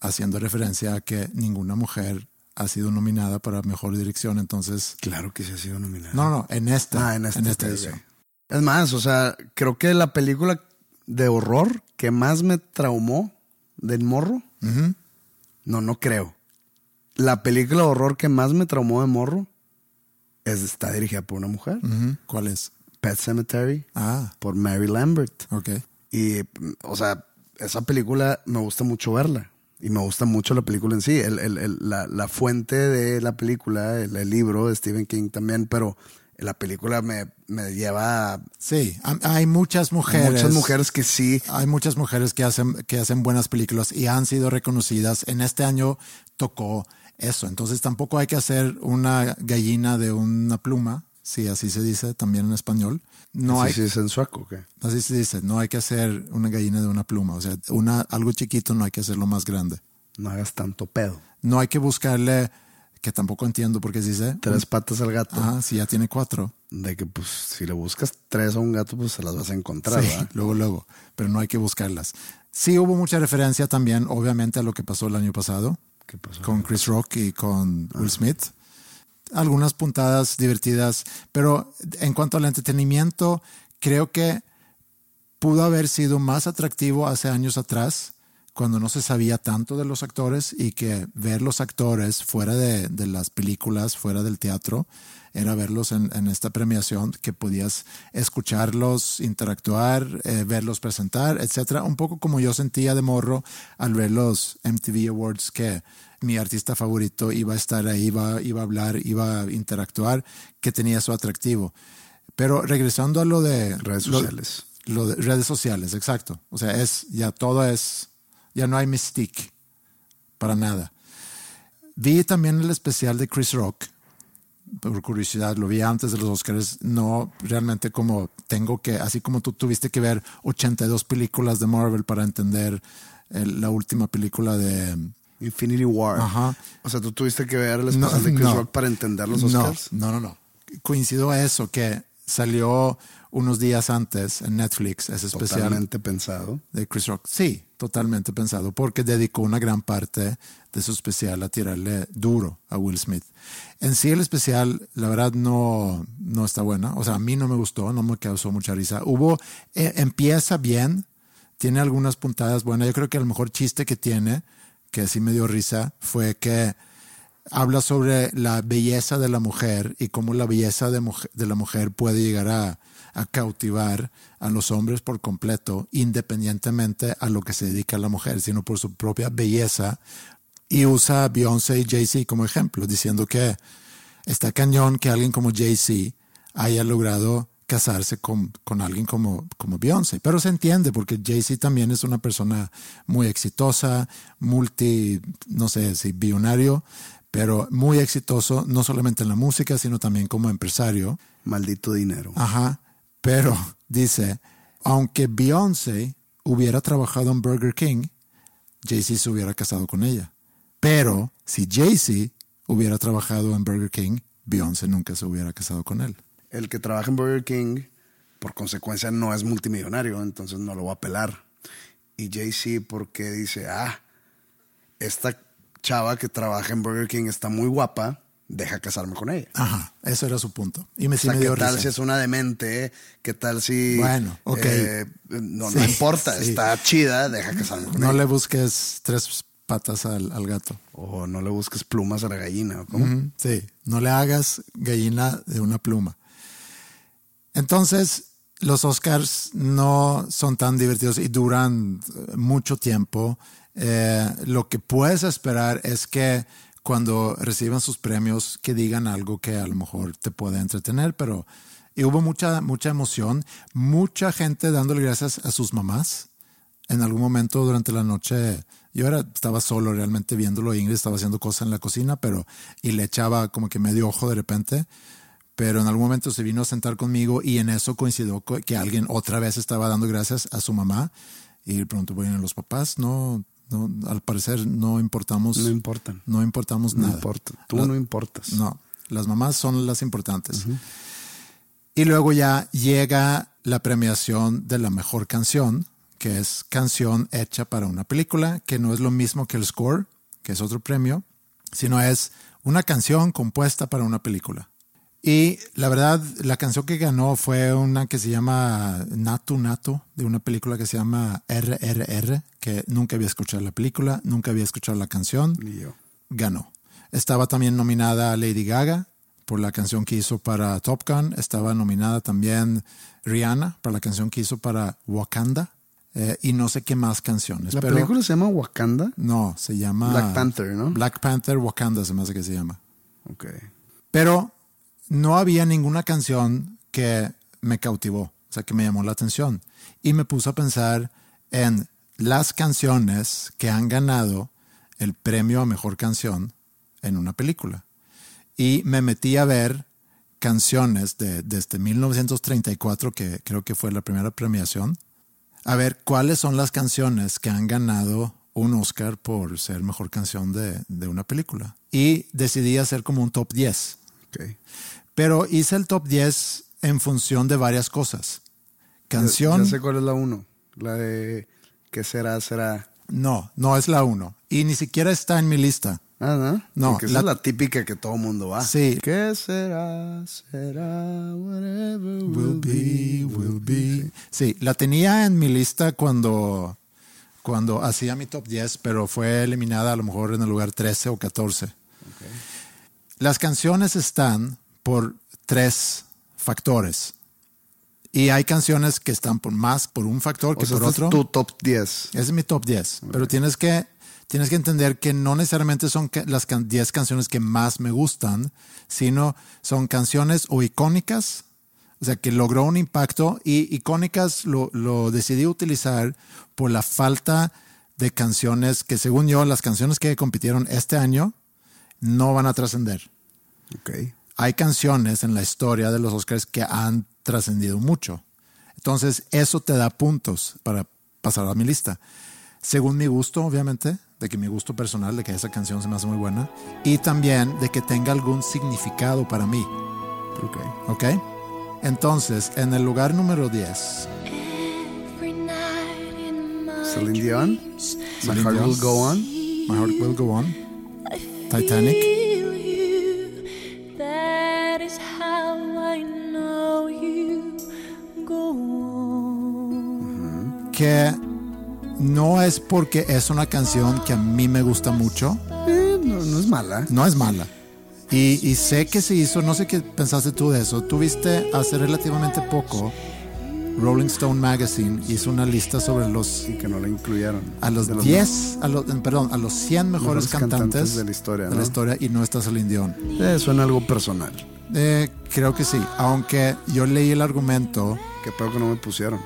Haciendo referencia a que ninguna mujer ha sido nominada para mejor dirección. Entonces, Claro que sí ha sido nominada. no, no, en esta, Ah, en esta, esta ok, edición. Es más, o sea, creo que la película de horror que más me traumó del morro, no, no creo. La película de horror que más me traumó de morro es, está dirigida por una mujer, Ujú. ¿Cuál es? Pet Cemetery, Ah, por Mary Lambert. ok. Y, o sea, esa película me gusta mucho verla. Y me gusta mucho la película en sí. El- el- el- la, la fuente de la película, el, libro de Stephen King también, pero la película me, me lleva a Sí, ha- hay muchas mujeres. muchas mujeres que sí. Hay muchas mujeres que hacen, que hacen buenas películas y han sido reconocidas. En este año tocó eso. Entonces tampoco hay que hacer una gallina de una pluma, si así se dice también en español. No sí, hay, sí, es en sueco, ¿qué? así se dice, no hay que hacer una gallina de una pluma. O sea, una, algo chiquito no hay que hacerlo más grande. No hagas tanto pedo. No hay que buscarle, que tampoco entiendo por qué se dice. Tres patas al gato. Ah, si ya tiene cuatro. De que, pues, si le buscas tres a un gato, pues se las vas a encontrar, Sí, ¿verdad? luego, luego, pero no hay que buscarlas. Sí hubo mucha referencia también, obviamente, a lo que pasó el año pasado ¿Qué pasó? con Chris Rock y con Will Smith. Algunas puntadas divertidas, pero en cuanto al entretenimiento, creo que pudo haber sido más atractivo hace años atrás, cuando no se sabía tanto de los actores y que ver los actores fuera de, de las películas, fuera del teatro, era verlos en, en esta premiación, que podías escucharlos, interactuar, eh, verlos presentar, etcétera. Un poco como yo sentía de morro al ver los MTV Awards, que mi artista favorito iba a estar ahí, iba, iba a hablar, iba a interactuar, que tenía su atractivo. Pero regresando a lo de Redes lo- sociales. lo de redes sociales, exacto. O sea, es ya todo es, ya no hay mystique para nada. Vi también el especial de Chris Rock, por curiosidad, lo vi antes de los Oscars, no realmente como tengo que, así como tú tuviste que ver 82 películas de Marvel para entender el- la última película de... Infinity War. Ajá. O sea, tú tuviste que ver el especial de Chris no. Rock para entender los No, Oscars. No, no, no. Coincido a eso, que salió unos días antes en Netflix, ese especial Totalmente pensado. de Chris Rock. Sí, totalmente pensado, porque dedicó una gran parte de su especial a tirarle duro a Will Smith. En sí el especial, la verdad, no, no está buena. O sea, a mí no me gustó, no me causó mucha risa. Hubo, eh, empieza bien, tiene algunas puntadas buenas. Yo creo que el mejor chiste que tiene, que sí me dio risa, fue que habla sobre la belleza de la mujer y cómo la belleza de, mujer- de la mujer puede llegar a, a cautivar a los hombres por completo, independientemente a lo que se dedica la mujer, sino por su propia belleza. Y usa a Beyoncé y Jay-Z como ejemplo, diciendo que está cañón que alguien como Jay-Z haya logrado casarse con, con alguien como, como Beyoncé. Pero se entiende porque Jay-Z también es una persona muy exitosa, multi, no sé si billonario, pero muy exitoso, no solamente en la música, sino también como empresario. Maldito dinero. Ajá. Pero dice, aunque Beyoncé hubiera trabajado en Burger King, Jay-Z se hubiera casado con ella. Pero si Jay-Z hubiera trabajado en Burger King, Beyoncé nunca se hubiera casado con él. El que trabaja en Burger King, por consecuencia, no es multimillonario, entonces no lo va a pelar. Y Jay-Z, porque dice, ah, esta chava que trabaja en Burger King está muy guapa, deja casarme con ella. Ajá, eso era su punto. Y me, o sí sea, ¿qué tal risa. si es una demente? ¿Qué tal si... Bueno, ok. eh, no, Sí, no importa, sí. está chida, deja casarme con No ella. le busques tres patas al, al gato. O no le busques plumas a la gallina. ¿o ¿Cómo? Sí, no le hagas gallina de una pluma. Entonces, los Oscars no son tan divertidos y duran mucho tiempo. Eh, lo que puedes esperar es que cuando reciban sus premios, que digan algo que a lo mejor te puede entretener, pero y hubo mucha, mucha emoción, mucha gente dándole gracias a sus mamás. En algún momento durante la noche, yo era, estaba solo realmente viéndolo, Ingrid estaba haciendo cosas en la cocina, pero y le echaba como que medio ojo de repente. Pero en algún momento se vino a sentar conmigo y en eso coincidió co- que alguien otra vez estaba dando gracias a su mamá. Y preguntó, bueno, los papás no, no al parecer no importamos, No importan. no importamos No nada. importa. Tú La- no importas. No, las mamás son las importantes. Y luego ya llega la premiación de la mejor canción, que es canción hecha para una película, que no es lo mismo que el score, que es otro premio, sino es una canción compuesta para una película. Y la verdad, la canción que ganó fue una que se llama Natu Natu, de una película que se llama RRR, que nunca había escuchado la película, nunca había escuchado la canción Ni yo. ganó. Estaba también nominada Lady Gaga por la canción que hizo para Top Gun. Estaba nominada también Rihanna para la canción que hizo para Wakanda. Eh, y no sé qué más canciones. La pero película se llama Wakanda. No, se llama Black Panther, ¿no? Black Panther Wakanda se me hace que se llama. Ok. Pero no había ninguna canción que me cautivó, o sea, que me llamó la atención. Y me puse a pensar en las canciones que han ganado el premio a mejor canción en una película. Y me metí a ver canciones de, desde 1934, que creo que fue la primera premiación, a ver cuáles son las canciones que han ganado un Oscar por ser mejor canción de, de una película. Y decidí hacer como un top 10. Ok. Pero hice el top 10 en función de varias cosas. Canción. Ya, ya sé cuál es la uno. La de ¿Qué será? Será. No, no es la uno. Y ni siquiera está en mi lista. Ah, ¿no? No, Porque esa la- es la típica que todo mundo va. Sí. ¿Qué será? Será. Whatever Will be, will be. Sí, la tenía en mi lista cuando, cuando hacía mi top 10, pero fue eliminada a lo mejor en el lugar 13 o 14. Las canciones están por tres factores. Y hay canciones que están por más por un factor que sea, por este otro. es tu top 10. Ese es mi top 10. Pero tienes que, tienes que entender que no necesariamente son las can- 10 canciones que más me gustan, sino son canciones o icónicas, o sea, que logró un impacto y icónicas lo, lo decidí utilizar por la falta de canciones que según yo, las canciones que compitieron este año no van a trascender Ok. hay canciones en la historia de los Oscars que han trascendido mucho. Entonces, eso te da puntos para pasar a mi lista. Según mi gusto, obviamente, de que mi gusto personal, de que esa canción se me hace muy buena, y también de que tenga algún significado para mí. Ok. ¿Ok? Entonces, en el lugar número 10, Celine Dion. My Heart. Will Go On. My Heart Will Go On, Titanic, que no es porque es una canción que a mí me gusta mucho, Eh, no, no es mala. No es mala. Y, y sé que se hizo, no sé qué pensaste tú de eso. Tuviste hace relativamente poco, Rolling Stone Magazine hizo una lista sobre los, Y que no la incluyeron. a los De 10, a los, perdón, a los 100 mejores Mejores cantantes cantantes, de la historia, de la historia y no está Celine Dion. Eh, suena algo personal. Eh, creo que sí, aunque yo leí el argumento, Qué pedo que no me pusieron.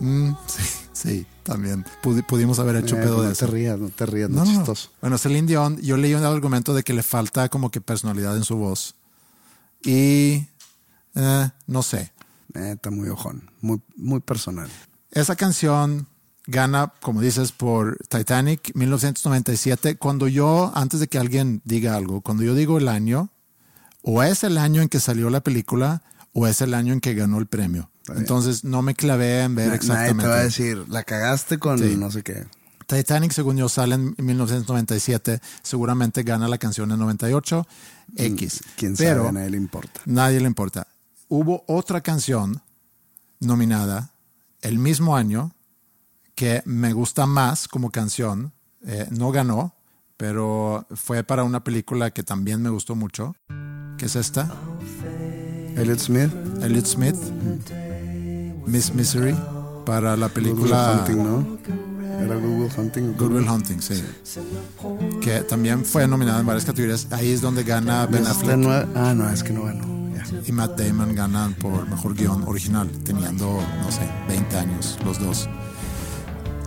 mm, sí, sí, también Pudi- pudimos haber hecho Eh, pedo de no eso. te rías, no te rías, no, No, es no, no. chistoso. Bueno, Celine Dion, yo leí un argumento de que le falta como que personalidad en su voz. Y eh, no sé. Está muy ojón, muy, muy personal. Esa canción gana, como dices, por Titanic 1997. Cuando yo, antes de que alguien diga algo, cuando yo digo el año, o es el año en que salió la película, o es el año en que ganó el premio. Entonces no me clavé en ver Na- Nadie exactamente. te va a decir, la cagaste con Sí. no sé qué. Titanic, según yo, sale en 1997. Seguramente gana la canción en 98. X. Mm, ¿Quién Pero sabe? A nadie le importa. nadie le importa. Hubo otra canción nominada el mismo año que me gusta más como canción. Eh, no ganó, pero fue para una película que también me gustó mucho. que es esta? Elliot Smith. Elliot Smith. Miss Misery. Para la Good Will película Hunting, ¿no? Era Good Will Hunting. Good Will Hunting, sí. Que también fue nominada en varias categorías. Ahí es donde gana Ben Affleck Ah, no, es que no ganó. Y Matt Damon ganan por mejor guion original, teniendo, no sé, 20 años los dos.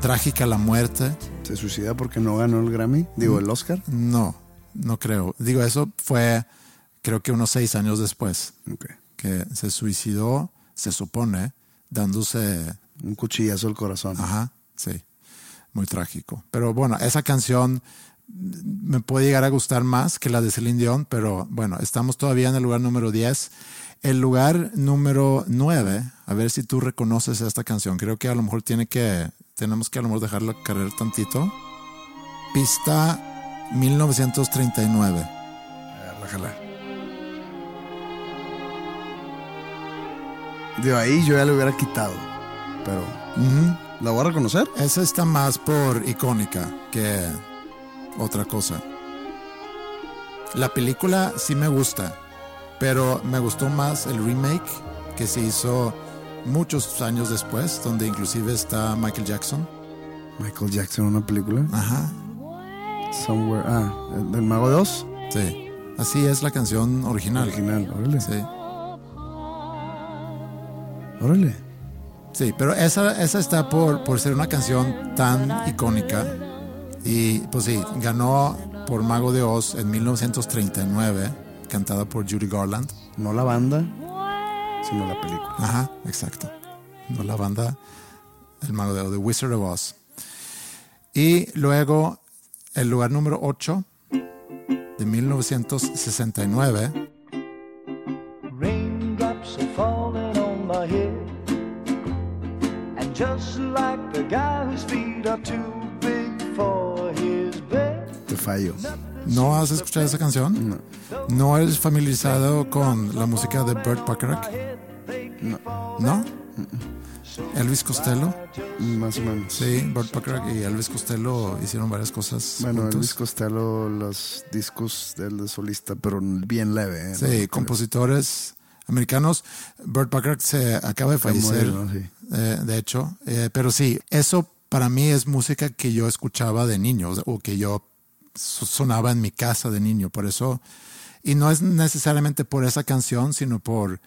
Trágica la muerte. ¿Se suicida porque no ganó el Grammy? Digo, el Oscar. No, no creo. Digo, eso fue, creo que unos seis años después, Ok. que se suicidó, se supone, dándose Un cuchillazo al corazón. Ajá, sí. Muy trágico. Pero bueno, esa canción me puede llegar a gustar más que la de Celine Dion, pero bueno, estamos todavía en el lugar número 10. El lugar número 9, a ver si tú reconoces esta canción. Creo que a lo mejor tiene que, tenemos que a lo mejor dejarla cargar tantito. Pista 1939. A ver, déjala. De ahí yo ya le hubiera quitado. Pero. ¿la voy a reconocer? Esa está más por icónica que otra cosa. La película sí me gusta, pero me gustó más el remake que se hizo muchos años después, donde inclusive está Michael Jackson. Michael Jackson, una película. Ajá, Somewhere. Ah, ¿el del Mago de Oz? sí. Así es la canción original. Original, órale. Sí, Órale. sí, pero esa, esa está por, por ser una canción tan icónica. Y pues sí, ganó por Mago de Oz en 1939, cantada por Judy Garland. No la banda, sino la película. Ajá, exacto. No la banda El Mago de Oz, The Wizard of Oz. Y luego el lugar número 8 de 1969 Raindrops are falling on my head. And just like the guy whose feet are too fallo. ¿No has escuchado esa canción? No. ¿No eres familiarizado con la música de Burt Bacharach? ¿No? Elvis Costello. Más o menos. Sí, Burt Bacharach y Elvis Costello hicieron varias cosas Bueno, juntos. Elvis Costello, los discos del de solista, pero bien leve. ¿eh? Sí, compositores americanos. Burt Bacharach se acaba de fallecer, sí. eh, de hecho. Eh, pero sí, eso para mí es música que yo escuchaba de niño o que yo sonaba en mi casa de niño. Por eso, y no es necesariamente por esa canción, sino por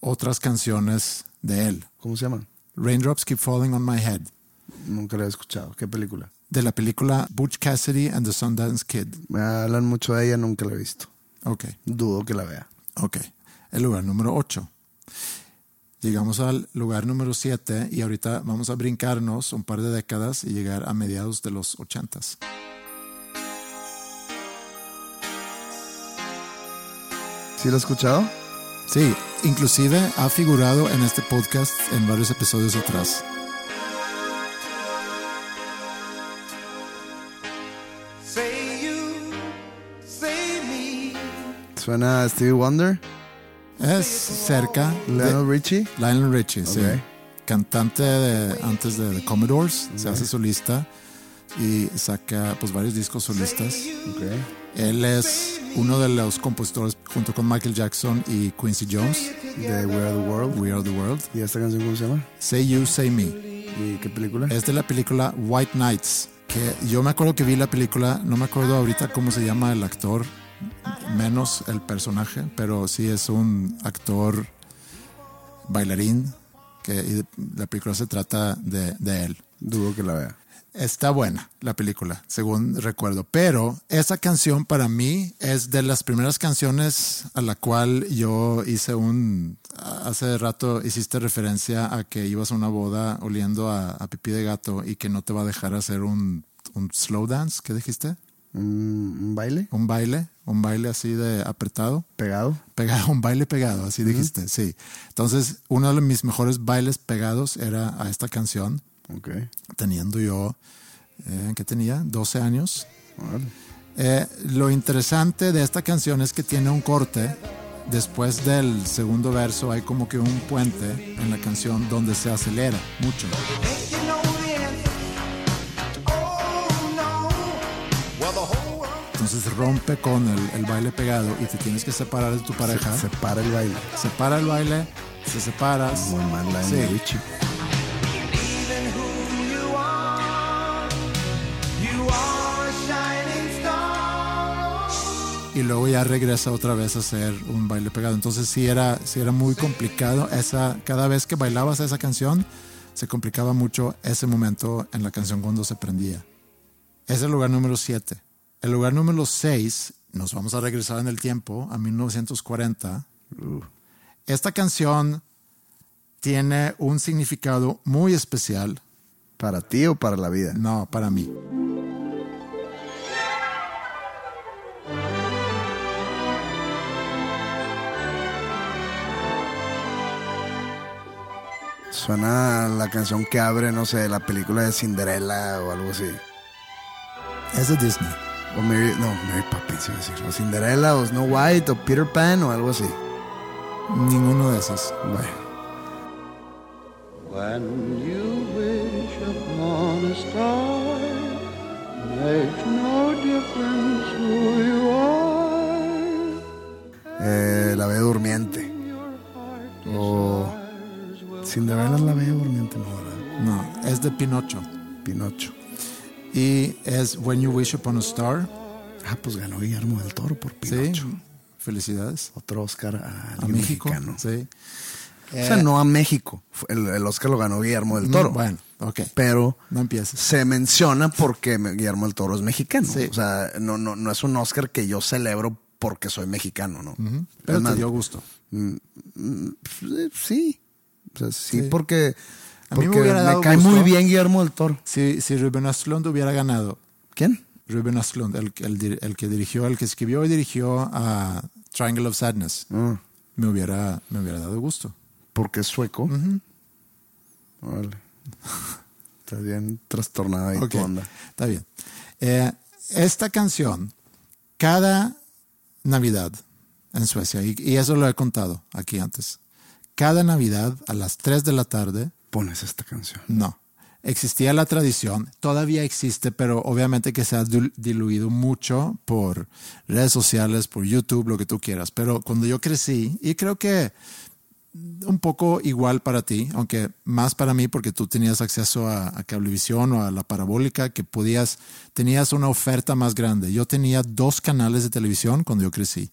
otras canciones de él. ¿Cómo se llama? Raindrops Keep Falling on My Head, Nunca la he escuchado. ¿Qué película? de la película Butch Cassidy and the Sundance Kid. Me hablan mucho de ella, nunca la he visto. Ok. Dudo que la vea. Ok, el lugar número 8. Llegamos al lugar número 7 y ahorita vamos a brincarnos un par de décadas y llegar a mediados de los 80s. ¿Sí la has escuchado? Sí, inclusive ha figurado en este podcast en varios episodios atrás. Suena a Stevie Wonder, Es cerca de Lionel Richie. Lionel Richie, sí. Ok. Cantante de, antes de The Commodores, se hace solista y saca pues varios discos solistas. Ok. Él es uno de los compositores junto con Michael Jackson y Quincy Jones, De We Are the World. We Are the World. ¿Y esta canción cómo se llama? Say You, Say Me. ¿Y qué película? Es de la película White Nights, que yo me acuerdo que vi la película, no me acuerdo ahorita cómo se llama el actor, menos el personaje, pero sí es un actor bailarín, que y la película se trata de, de él. Dudo que la vea. Está buena la película, según recuerdo. Pero esa canción para mí es de las primeras canciones a la cual yo hice un... Hace rato hiciste referencia a que ibas a una boda oliendo a, a pipí de gato y que no te va a dejar hacer un, un slow dance, ¿qué dijiste? ¿Un, baile Un baile, un baile así de apretado. pegado? Pegado, un baile pegado, así dijiste, sí. Entonces, uno de mis mejores bailes pegados era a esta canción Ok. teniendo yo eh, que tenía 12 años. Órale. Eh, lo interesante de esta canción es que tiene un corte. Después del segundo verso hay como que un puente en la canción donde se acelera mucho. Entonces rompe con el, el baile pegado y te tienes que separar de tu pareja. Se para el baile. Separa el baile, se separas. Muy mal la Sí. Y luego ya regresa otra vez a hacer un baile pegado. Entonces sí era, sí era muy complicado. Esa, cada vez que bailabas esa canción, se complicaba mucho ese momento en la canción cuando se prendía. Es el lugar número 7. El lugar número 6, nos vamos a regresar en el tiempo, a 1940. Esta canción tiene un significado muy especial, ¿Para ti o para la vida? no para mí. Suena la canción que abre, no sé, la película de Cinderella o algo así. Es de Disney. O Mary, no, Mary Poppins, iba a decir. O Cinderella, o Snow White, o Peter Pan, o algo así. Ninguno de esos. Bueno. When you wish upon a star, makes no difference who you are. Eh, la Bella Durmiente. O Cinderella es la Bella Durmiente, no, ¿verdad? No, es de Pinocho. Pinocho. Y es When You Wish Upon a Star. Ah, pues ganó Guillermo del Toro por Pinocho. Sí. Felicidades. Otro Oscar a, A México. mexicano. Sí. O sea, no a México. El, el Oscar lo ganó Guillermo del Toro. Mm, Bueno, ok. Pero No empieces. se menciona porque Guillermo del Toro es mexicano. Sí. O sea, no, no, no es un Oscar que yo celebro porque soy mexicano, ¿no? Pero Es te dio gusto. eh, Sí. O sea, sí, Sí. porque, A mí me porque me, dado cae gusto. muy bien Guillermo del Toro. Si, si Ruben Östlund hubiera ganado, ¿Quién? Ruben Östlund, el, el, dir- el que dirigió, el que escribió y dirigió a Triangle of Sadness, Ah, me, hubiera, me hubiera dado gusto. porque es sueco. Órale. Estás bien trastornado ahí Ok, tu onda. Está bien. Eh, esta canción, cada Navidad en Suecia, y, y eso lo he contado aquí antes, cada Navidad a las 3 de la tarde, Pones esta canción. no, existía la tradición, todavía existe, pero obviamente que se ha dil- diluido mucho por redes sociales, por YouTube, lo que tú quieras. Pero cuando yo crecí, y creo que un poco igual para ti, aunque más para mí porque tú tenías acceso a, a cablevisión o a la parabólica, que podías, tenías una oferta más grande. Yo tenía dos canales de televisión cuando yo crecí.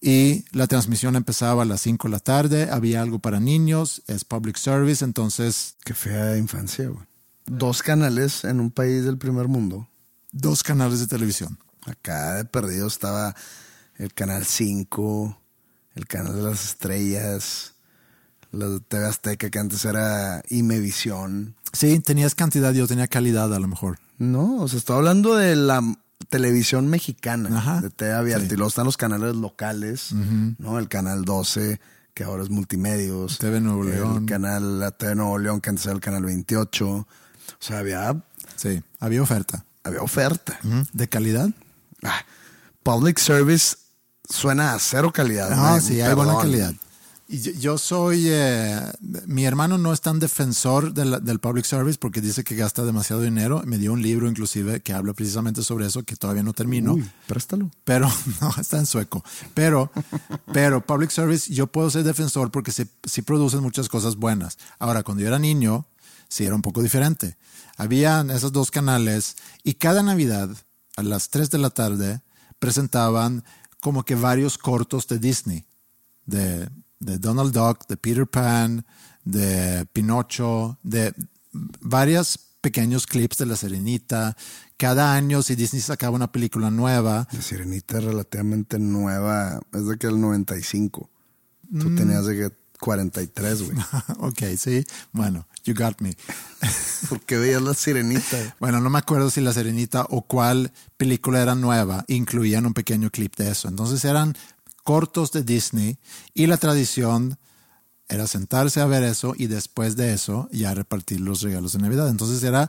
Y la transmisión empezaba a las 5 de la tarde, había algo para niños, es public service, entonces Qué fea infancia, güey. Dos canales en un país del primer mundo. dos canales de televisión. Acá de perdido estaba el canal 5, el canal de las estrellas, la de TV Azteca que antes era Imevisión. Sí, tenías cantidad, yo tenía calidad a lo mejor. No, o sea, estoy hablando de la televisión mexicana, Ajá. de TV abierta. Sí. Y luego están los canales locales, ¿no? El canal 12, que ahora es Multimedios. TV Nuevo León. El canal la TV Nuevo León, que antes era el canal 28. O sea, había, Sí, había oferta. había oferta. ¿De calidad? Ah, public service suena a cero calidad. No, me- sí, hay buena perdón. calidad. Y yo, soy, eh, mi hermano no es tan defensor del, del public service porque dice que gasta demasiado dinero. Me dio un libro inclusive que habla precisamente sobre eso, que todavía no termino. Uy, préstalo. Pero no, está en sueco. Pero, pero public service, yo puedo ser defensor porque sí, sí producen muchas cosas buenas. Ahora, cuando yo era niño, sí era un poco diferente. Habían esos dos canales y cada Navidad a las 3 de la tarde presentaban como que varios cortos de Disney, de, de Donald Duck, de Peter Pan, de Pinocho, de varios pequeños clips de La Serenita. Cada año, si Disney sacaba una película nueva, La sirenita es relativamente nueva, es de que el 95. Mm. Tú tenías de que 43, güey. ok, sí. Bueno, you got me. ¿Por qué veías la sirenita? Bueno, no me acuerdo si La Serenita o cuál película era nueva, incluían un pequeño clip de eso. Entonces eran cortos de Disney y la tradición era sentarse a ver eso y después de eso ya repartir los regalos de Navidad. Entonces era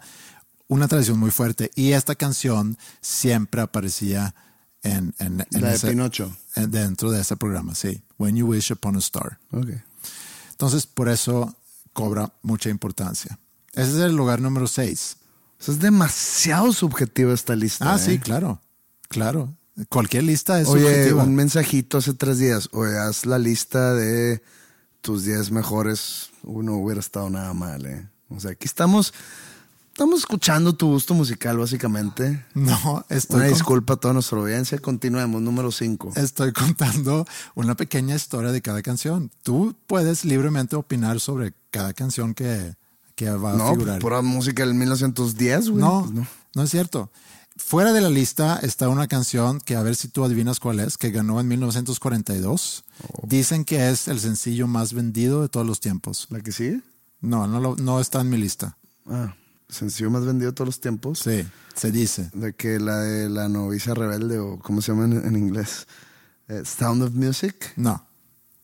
una tradición muy fuerte. Y esta canción siempre aparecía en, en, en La de Pinocho. en- dentro de ese programa, sí. When You Wish Upon a Star. Ok. Entonces, por eso cobra mucha importancia. Ese es el lugar número 6. Eso es demasiado subjetivo esta lista. Ah, ¿eh? sí, claro. Claro. Cualquier lista es Oye, subjetiva. un mensajito hace tres días. Oye, haz la lista de tus 10 mejores. Uno hubiera estado nada mal, ¿eh? O sea, aquí estamos, estamos escuchando tu gusto musical, básicamente. No, estoy, Una con- disculpa a toda nuestra audiencia. Continuemos, número 5. estoy contando una pequeña historia de cada canción. Tú puedes libremente opinar sobre cada canción que, que va a No, figurar. pura música del 1910, güey. no, Pues no, es cierto. Fuera de la lista está una canción que a ver si tú adivinas cuál es, que ganó en 1942. Oh. Dicen que es el sencillo más vendido de todos los tiempos. ¿La que sigue? No, no, lo- no está en mi lista. Ah, sencillo más vendido de todos los tiempos. Sí, se dice. De que la de la novicia rebelde, o ¿cómo se llama en, en inglés? Eh, Sound of Music, No,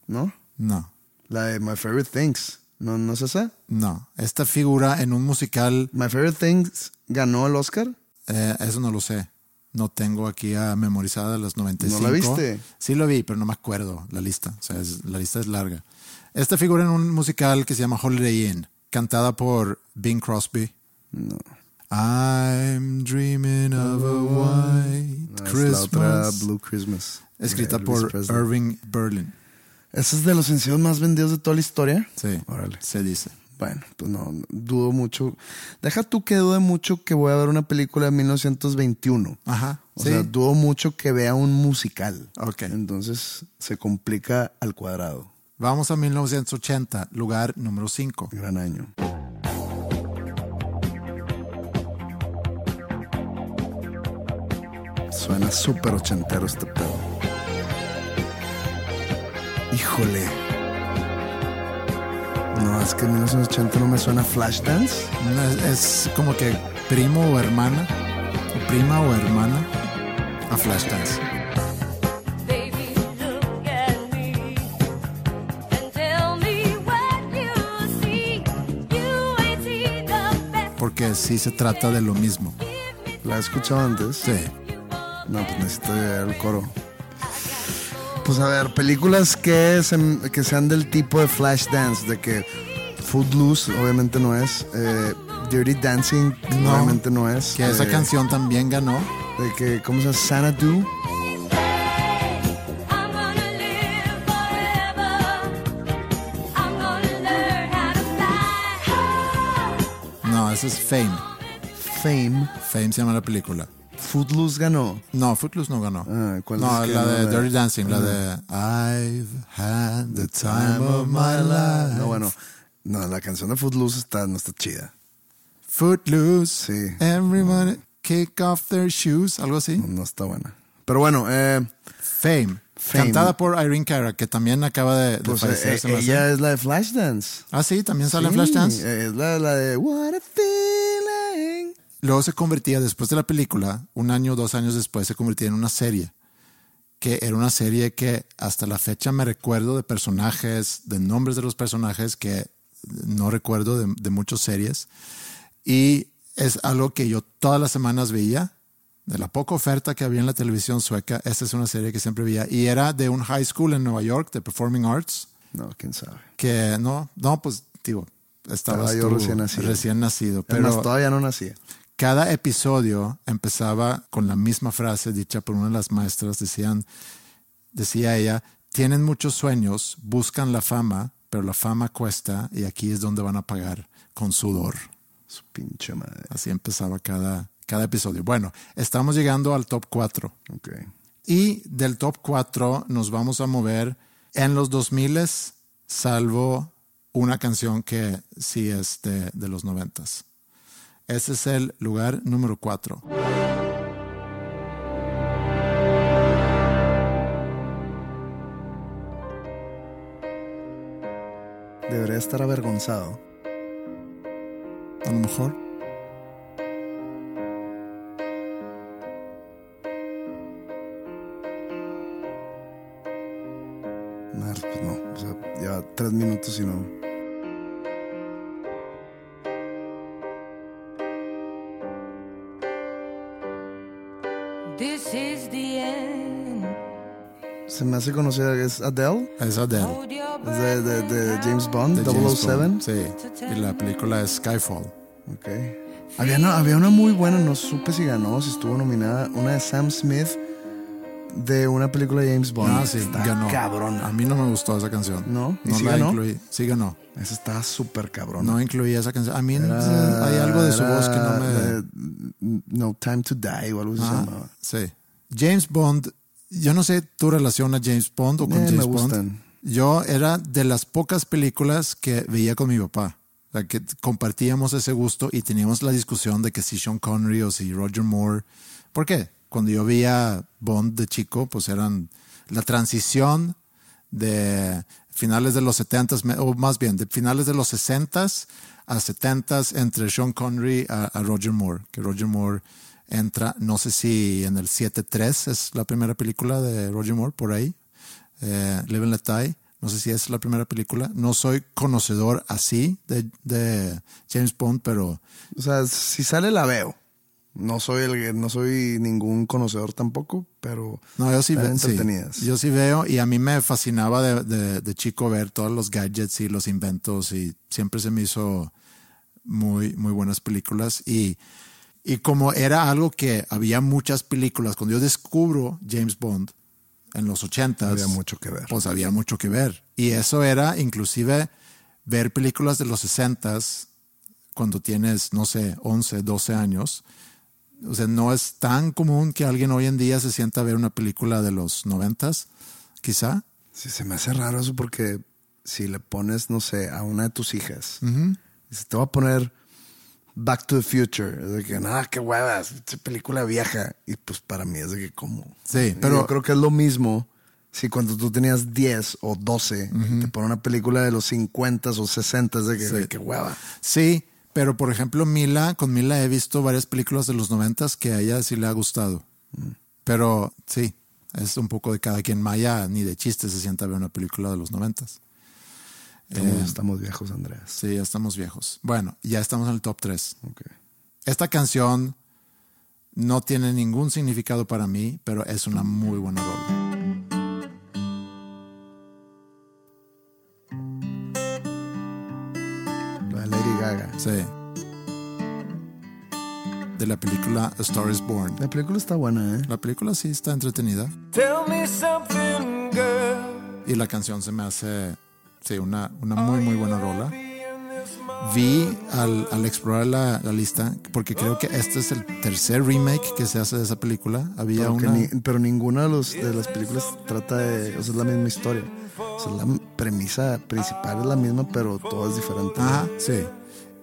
¿no? no, La de My Favorite Things. ¿No, ¿No es esa? no. Esta figura en un musical, My Favorite Things ganó el Oscar. Eh, eso no lo sé. No tengo aquí a memorizada las 95. ¿No la viste? Sí lo vi, pero no me acuerdo la lista. O sea, es- la lista es larga. Esta figura en un musical que se llama Holiday Inn, cantada por Bing Crosby. No. I'm dreaming of a white Ah, Es la otra Christmas. Blue Christmas. Escrita por Presley. Irving Berlin. ¿Ese es de los sencillos más vendidos de toda la historia? Sí, Órale. se dice. Bueno, pues no, dudo mucho. Deja tú que dude mucho que voy a ver una película de 1921. Ajá. O sí. sea, dudo mucho que vea un musical. Ok. Entonces se complica al cuadrado. Vamos a 1980, lugar número 5. Gran año. Suena súper ochentero este pedo. Híjole. No, es que 1980 no me suena Flashdance. Es, es como que primo o hermana, o prima o hermana a Flashdance. Baby, look at me and tell me what you see. You ain't seen the best. Porque sí se trata de lo mismo. ¿La he escuchado antes? Sí. No, pues necesito el coro. Pues a ver, películas que, se- que sean del tipo de Flashdance, de que Footloose obviamente no es, eh, Dirty Dancing No. obviamente no es. Que esa eh, canción también ganó. De que, ¿cómo se llama? Fly. No, ese es Fame. Fame. Fame se llama la película. Footloose ganó. No, Footloose no ganó. Ah, ¿cuál no, es la de Dirty Dancing, la de I've had the time of my life. No, bueno. No, la canción de Footloose está, no está chida. Footloose. Sí. Everyone kick off their shoes, algo así. No está buena. Pero bueno, eh, Fame. Fame. Cantada por Irene Cara, que también acaba de, de pues fallecer, eh, ella es la de Flashdance. Ah, sí, también sale en Sí, Flashdance. Es la, la de What a Feeling. Luego se convertía, después de la película, un año o dos años después, se convertía en una serie. Que era una serie que hasta la fecha me recuerdo de personajes, de nombres de los personajes que no recuerdo de, de muchas series. Y es algo que yo todas las semanas veía. De la poca oferta que había en la televisión sueca, esta es una serie que siempre veía. Y era de un high school en Nueva York, de Performing Arts. No, quién sabe. Que no, no, pues, digo, estabas Estaba yo tú recién nacido. recién nacido, Pero Pero todavía no nacía. Cada episodio empezaba con la misma frase dicha por una de las maestras. Decían, decía ella, tienen muchos sueños, buscan la fama, pero la fama cuesta y aquí es donde van a pagar con sudor. Su pinche madre. Así empezaba cada, cada episodio. Bueno, estamos llegando al top 4. Ok. Y del top 4 nos vamos a mover en los 2000 salvo una canción que sí es de, de los 90 Ese es el lugar número 4. Debería estar avergonzado. A lo mejor. Madre, pues no. O sea, lleva tres minutos y no. Se me hace conocida que es Adele. Es Adele. Es de, de- de James Bond, de James 007. Bond. Sí. Y la película es Skyfall. Ok. Había una, había una muy buena, no supe si ganó, si estuvo nominada, una de Sam Smith de una película de James Bond. Ah, sí, Está ganó. cabrona. A mí no me gustó esa canción. ¿No? ¿Y No sí la ganó? incluí. Sí ganó. Esa está súper cabrona. No incluí esa canción. A mí Era- hay algo de su voz que no me... de- no, Time to Die o algo así se Ah, sí. James Bond, yo no sé tu relación a James Bond o con Eh, me James Bond. gustan. Yo era de las pocas películas que veía con mi papá. O sea, que compartíamos ese gusto y teníamos la discusión de que si Sean Connery o si Roger Moore. ¿Por qué? Cuando yo veía Bond de chico, pues eran la transición de finales de los 70 o más bien de finales de los 60s a 70s entre Sean Connery a, a Roger Moore, que Roger Moore entra, no sé si en el 7-3 es la primera película de Roger Moore, por ahí, eh, Live and Let Die, no sé si es la primera película, no soy conocedor así de, de James Bond, pero O sea, si sale la veo. No soy el, no soy ningún conocedor tampoco, pero No, yo sí, ve- sí. Yo sí veo y a mí me fascinaba de, de- de chico ver todos los gadgets y los inventos y siempre se me hizo muy, muy buenas películas y, y como era algo que había muchas películas, cuando yo descubro James Bond en los ochentas, Había mucho que ver. Pues había mucho que ver. Y eso era inclusive ver películas de los sesentas cuando tienes, no sé, 11, 12 años. O sea, no es tan común que alguien hoy en día se sienta a ver una película de los noventas, quizá. Sí, se me hace raro eso porque si le pones, no sé, a una de tus hijas, dice, te voy a poner Back to the Future. Es de que, nada, qué huevas, esa película vieja. Y pues para mí es de que, ¿cómo? Sí, pero- Yo creo que es lo mismo si cuando tú tenías 10 o 12, te ponen una película de los 50 o 60, es de que, Sí. qué hueva. Sí, pero por ejemplo, Mila, con Mila he visto varias películas de los noventas que a ella sí le ha gustado. Pero sí, es un poco de cada quien. Maya ni de chiste se sienta a ver una película de los noventas. Estamos, Eh, estamos viejos, Andreas. Sí, ya estamos viejos. Bueno, ya estamos en el top 3. Ok. Esta canción no tiene ningún significado para mí, pero es una muy buena rola. La de Lady Gaga. Sí. De la película A Star is Born. La película está buena, ¿eh? La película sí está entretenida Tell me something, girl. y la canción se me hace, sí, una, una muy, muy buena rola. Vi al, al explorar la, la lista, porque creo que este es el tercer remake que se hace de esa película. Había Pero, una... ni- pero ninguna de, los, de las películas trata de. O sea, es la misma historia. O sea, la premisa principal es la misma, pero todo es diferente. Ajá, sí.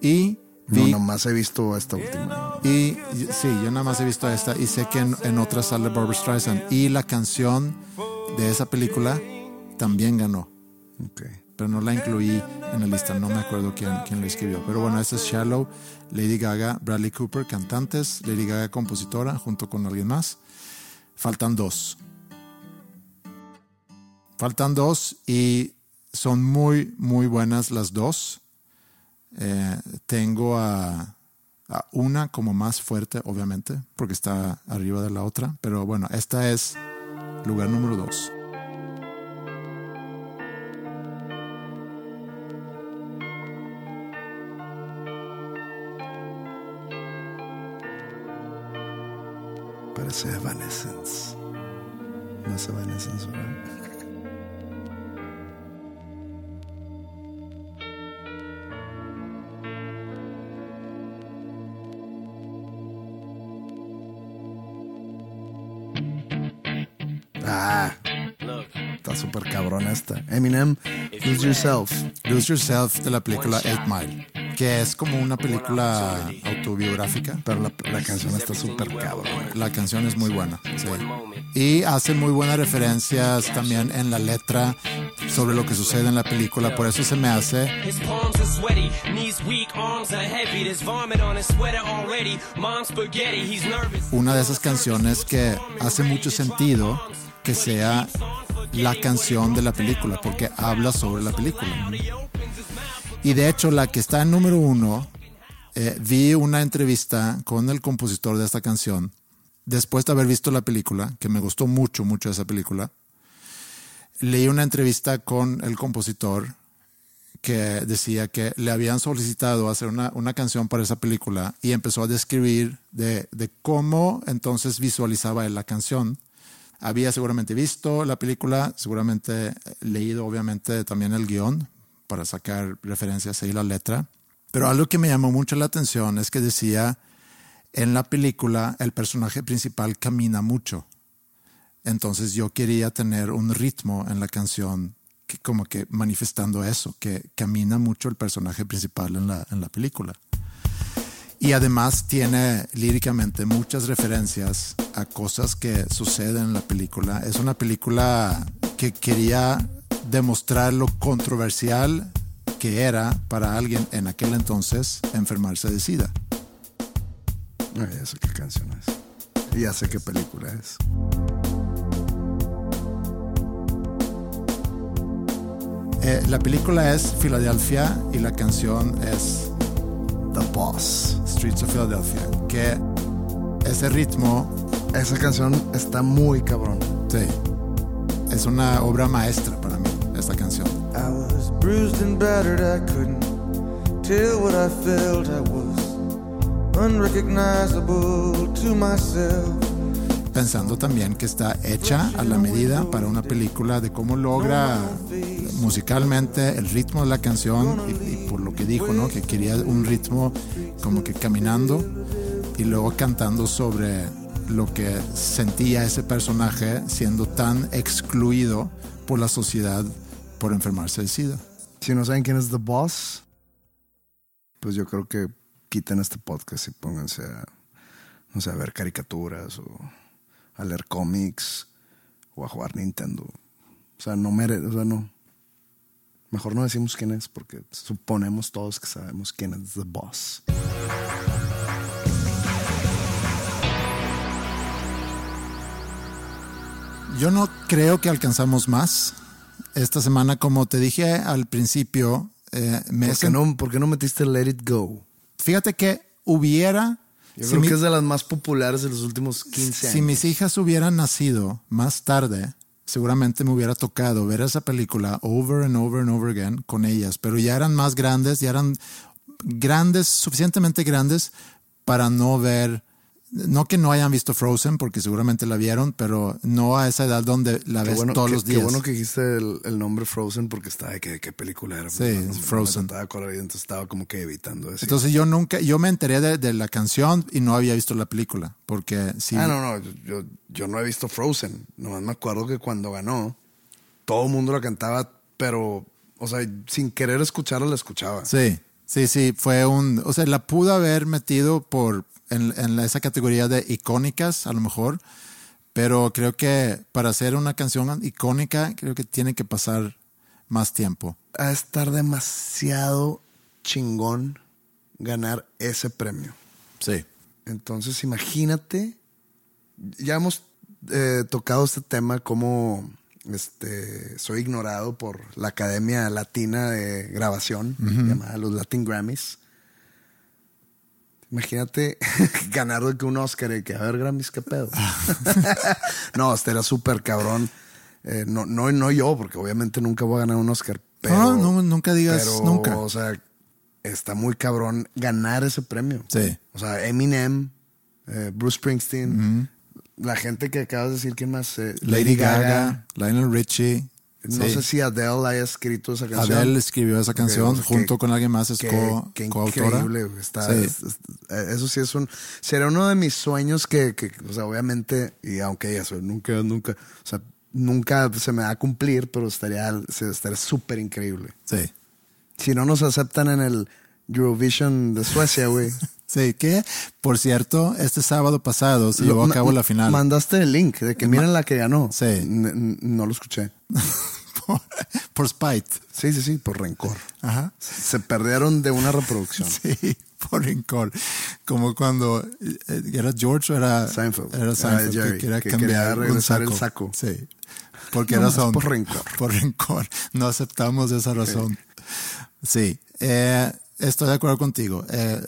Y No, vi... nomás he visto esta última. Y y- sí, yo nada más he visto esta y sé que en, en otras sale Barbara Streisand. Y la canción de esa película también ganó, Ok. Pero no la incluí en la lista. No me acuerdo quién, quién la escribió. Pero bueno, esta es Shallow, Lady Gaga, Bradley Cooper, cantantes, Lady Gaga, compositora, junto con alguien más. Faltan dos. Faltan dos y son muy, muy buenas las dos. Eh, tengo a, a una como más fuerte, obviamente, porque está arriba de la otra. Pero bueno, esta es lugar número dos. Parece Evanescence. No es Evanescence, ¿verdad? Ah, está súper cabrón esta. Eminem, Lose Yourself. Lose Yourself de la película Eight Mile, que es como una película autobiográfica. Pero la, la canción está súper cabrón. La canción es muy buena. sí. Y hace muy buenas referencias también en la letra sobre lo que sucede en la película. Por eso se me hace una de esas canciones que hace mucho sentido que sea la canción de la película, porque habla sobre la película. Y de hecho, la que está en número uno, eh, vi una entrevista con el compositor de esta canción después de haber visto la película, que me gustó mucho, mucho esa película, leí una entrevista con el compositor que decía que le habían solicitado hacer una, una canción para esa película y empezó a describir de, de cómo entonces visualizaba él la canción. Había seguramente visto la película, seguramente leído obviamente también el guion para sacar referencias ahí la letra. Pero algo que me llamó mucho la atención es que decía, en la película el personaje principal camina mucho. Entonces yo quería tener un ritmo en la canción que como que manifestando eso, que camina mucho el personaje principal en la, en la película. Y además tiene líricamente muchas referencias a cosas que suceden en la película. Es una película que quería demostrar lo controversial que era para alguien en aquel entonces enfermarse de SIDA. Ya sé qué canción es. Ya sé qué película es. Eh, la película es Filadelfia y la canción es The Boss. Streets of Philadelphia, que ese ritmo, Esa canción está muy cabrón. sí, es una obra maestra para esta canción. I was bruised and battered, I couldn't tell what I felt. I was unrecognizable to myself. Pensando también que está hecha a la medida para una película de cómo logra musicalmente el ritmo de la canción y, y por lo que dijo, ¿no? Que quería un ritmo como que caminando y luego cantando sobre lo que sentía ese personaje siendo tan excluido por la sociedad por enfermarse de SIDA. Si no saben quién es The Boss, pues yo creo que quiten este podcast y pónganse a, no sé, ver caricaturas o a leer cómics o a jugar Nintendo. O sea, no merece, o sea, no. Mejor no decimos quién es porque suponemos todos que sabemos quién es The Boss. Yo no creo que alcanzamos más. Esta semana, como te dije al principio, eh, me ¿Por qué, no, por qué no metiste Let It Go? fíjate que hubiera, Yo si creo mi- que es de las más populares de los últimos 15 años. si mis hijas hubieran nacido más tarde, seguramente me hubiera tocado ver esa película over and over and over again con ellas, pero ya eran más grandes, ya eran grandes, suficientemente grandes para no ver, no que no hayan visto Frozen, porque seguramente la vieron, pero no a esa edad donde la Qué ves bueno, todos qué- los qué días. bueno que dijiste el, el nombre Frozen porque estaba de qué película era. Sí, pues, no, no, Frozen. y entonces estaba como que evitando decir. Entonces yo nunca, yo me enteré de, de la canción y no había visto la película, porque sí. Ah, no, no, yo, yo, yo no he visto Frozen. Nomás me acuerdo que cuando ganó, todo el mundo la cantaba, pero, o sea, sin querer escucharla, la escuchaba. Sí, sí, sí, fue un, o sea, la pudo haber metido por en, en esa categoría de icónicas, a lo mejor, pero creo que para hacer una canción icónica, creo que tiene que pasar más tiempo. A estar demasiado chingón ganar ese premio. Sí. Entonces, imagínate, ya hemos eh, tocado este tema como este, soy ignorado por la Academia Latina de Grabación, llamada los Latin Grammys. Imagínate ganar de que un Oscar y que a ver Grammys, qué pedo. no, este era súper cabrón. Eh, no, no, no yo, porque obviamente nunca voy a ganar un Oscar. Pero, No, no, nunca digas pero, nunca. O sea, está muy cabrón ganar ese premio. Sí. O sea, Eminem, eh, Bruce Springsteen, la gente que acabas de decir, ¿quién más? Eh, Lady Gaga, Lionel Richie. No sí. sé si Adele haya escrito esa canción. Adele escribió esa canción junto con alguien más, es co- coautora. increíble. Está, Sí. es- es- eh, eso sí es un... Será uno de mis sueños que, que, o sea, obviamente, y aunque eso, nunca, nunca, o sea, nunca se me va a cumplir, pero estaría estaría súper increíble. Sí. Si no nos aceptan en el Eurovision de Suecia, güey. Sí, que por cierto, este sábado pasado se llevó a cabo la final. Mandaste el link de que miren la que ganó. Sí. No lo escuché. por, por spite. Sí, sí, sí, por rencor. Ajá. Se perdieron de una reproducción. Sí, por rencor. Como cuando eh, era George o era Seinfeld. Era Era Seinfeld Jerry, que quería que cambiar quería un regresar el saco. saco. Sí. Porque No, razón. por rencor. Por rencor. No aceptamos esa razón. Sí. Eh, estoy de acuerdo contigo. Eh,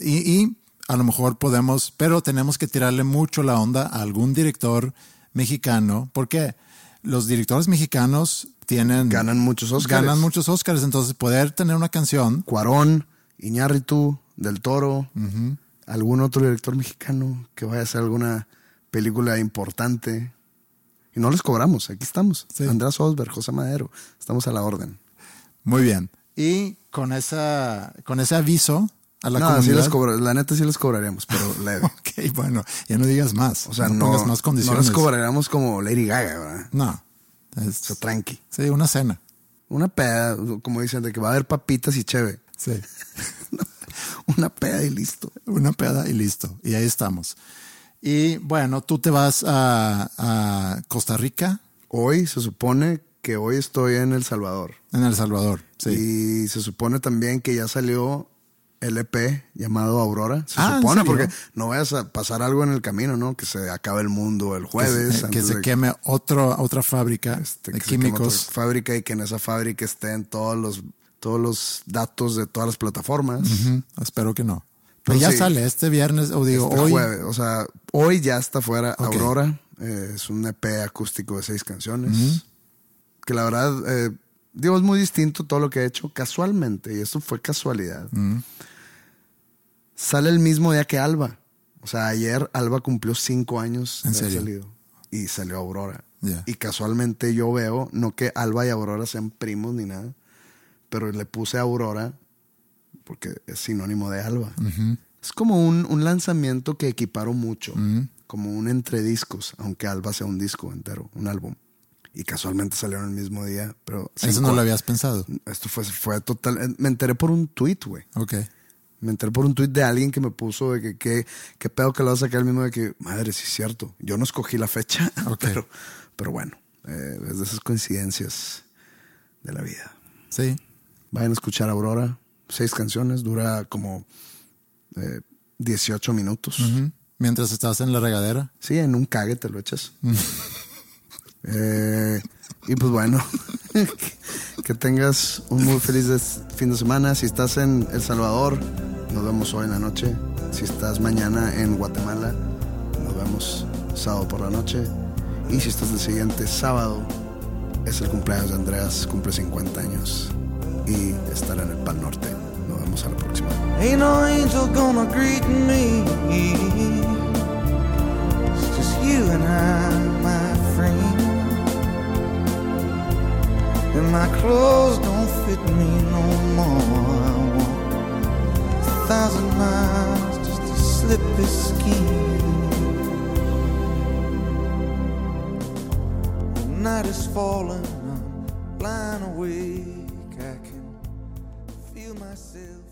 y, y a lo mejor podemos, pero tenemos que tirarle mucho la onda a algún director mexicano, porque los directores mexicanos tienen... Ganan muchos Óscares. Ganan muchos Oscars, entonces poder tener una canción... Cuarón, Iñárritu, Del Toro, algún otro director mexicano que vaya a hacer alguna película importante. Y no les cobramos, aquí estamos. Sí. Andrés Osberg, José Madero, estamos a la orden. Muy bien. Y con, esa, con ese aviso a la no, sí comunidad... les cobra- la neta sí les cobraríamos, pero leve. Ok, bueno, ya no digas más. O sea, no, no, pongas más no condiciones. les cobraríamos como Lady Gaga, ¿verdad? No. O Es- sea, tranqui. sí, una cena. Una peda, como dicen, de que va a haber papitas y cheve. Sí. Una peda y listo. Una peda y listo. Y ahí estamos. Y bueno, tú te vas a, a Costa Rica, Hoy se supone que hoy estoy en El Salvador. en El Salvador. Sí. Y se supone también que ya salió el EP llamado Aurora. Se Ah, ¿en supone, porque no vayas a pasar algo en el camino, ¿no? Que se acabe el mundo el jueves. que, se de- queme otro, otra fábrica este, de que se queme químicos. otra fábrica y que en esa fábrica estén todos los, todos los datos de todas las plataformas. Espero que no. Pero Pero ya sí. sale este viernes, o digo, Este hoy. jueves, o sea, hoy ya está fuera. Aurora. Eh, es un EP acústico de seis canciones. Que la verdad, eh, digo, es muy distinto todo lo que he hecho casualmente, y esto fue casualidad. Sale el mismo día que Alba. O sea, ayer Alba cumplió cinco años ¿En de serio? salido. Y salió Aurora. Y casualmente yo veo, no que Alba y Aurora sean primos ni nada, pero le puse Aurora porque es sinónimo de Alba. Es como un, un lanzamiento que equiparo mucho, como un entre discos, aunque Alba sea un disco entero, un álbum. Y casualmente salieron el mismo día, pero... Eso no lo habías pensado. Esto fue, fue total... eh, Me enteré por un tweet, güey. Ok. Me enteré por un tweet de alguien que me puso de que que- qué pedo que lo va a sacar el mismo de que, madre, sí es cierto. Yo no escogí la fecha, Ok. pero, pero bueno, eh, es de esas coincidencias de la vida. Sí. Vayan a escuchar Aurora, seis canciones, dura como eh, 18 minutos. Ujú. Mientras estás en la regadera. Sí, en un cague te lo echas. Eh, y pues bueno, que, tengas un muy feliz fin de semana. Si estás en El Salvador, nos vemos hoy en la noche. Si estás mañana en Guatemala, nos vemos sábado por la noche. Y si estás el siguiente sábado, es el cumpleaños de Andreas, cumple 50 años y estará en el Pal Norte. Nos vemos a la próxima. Ain't no angel gonna greet me. It's just you and I, my friend. And my clothes don't fit me no more. I walk a thousand miles just to slip this skin. The night is falling, I'm lying awake. I can feel myself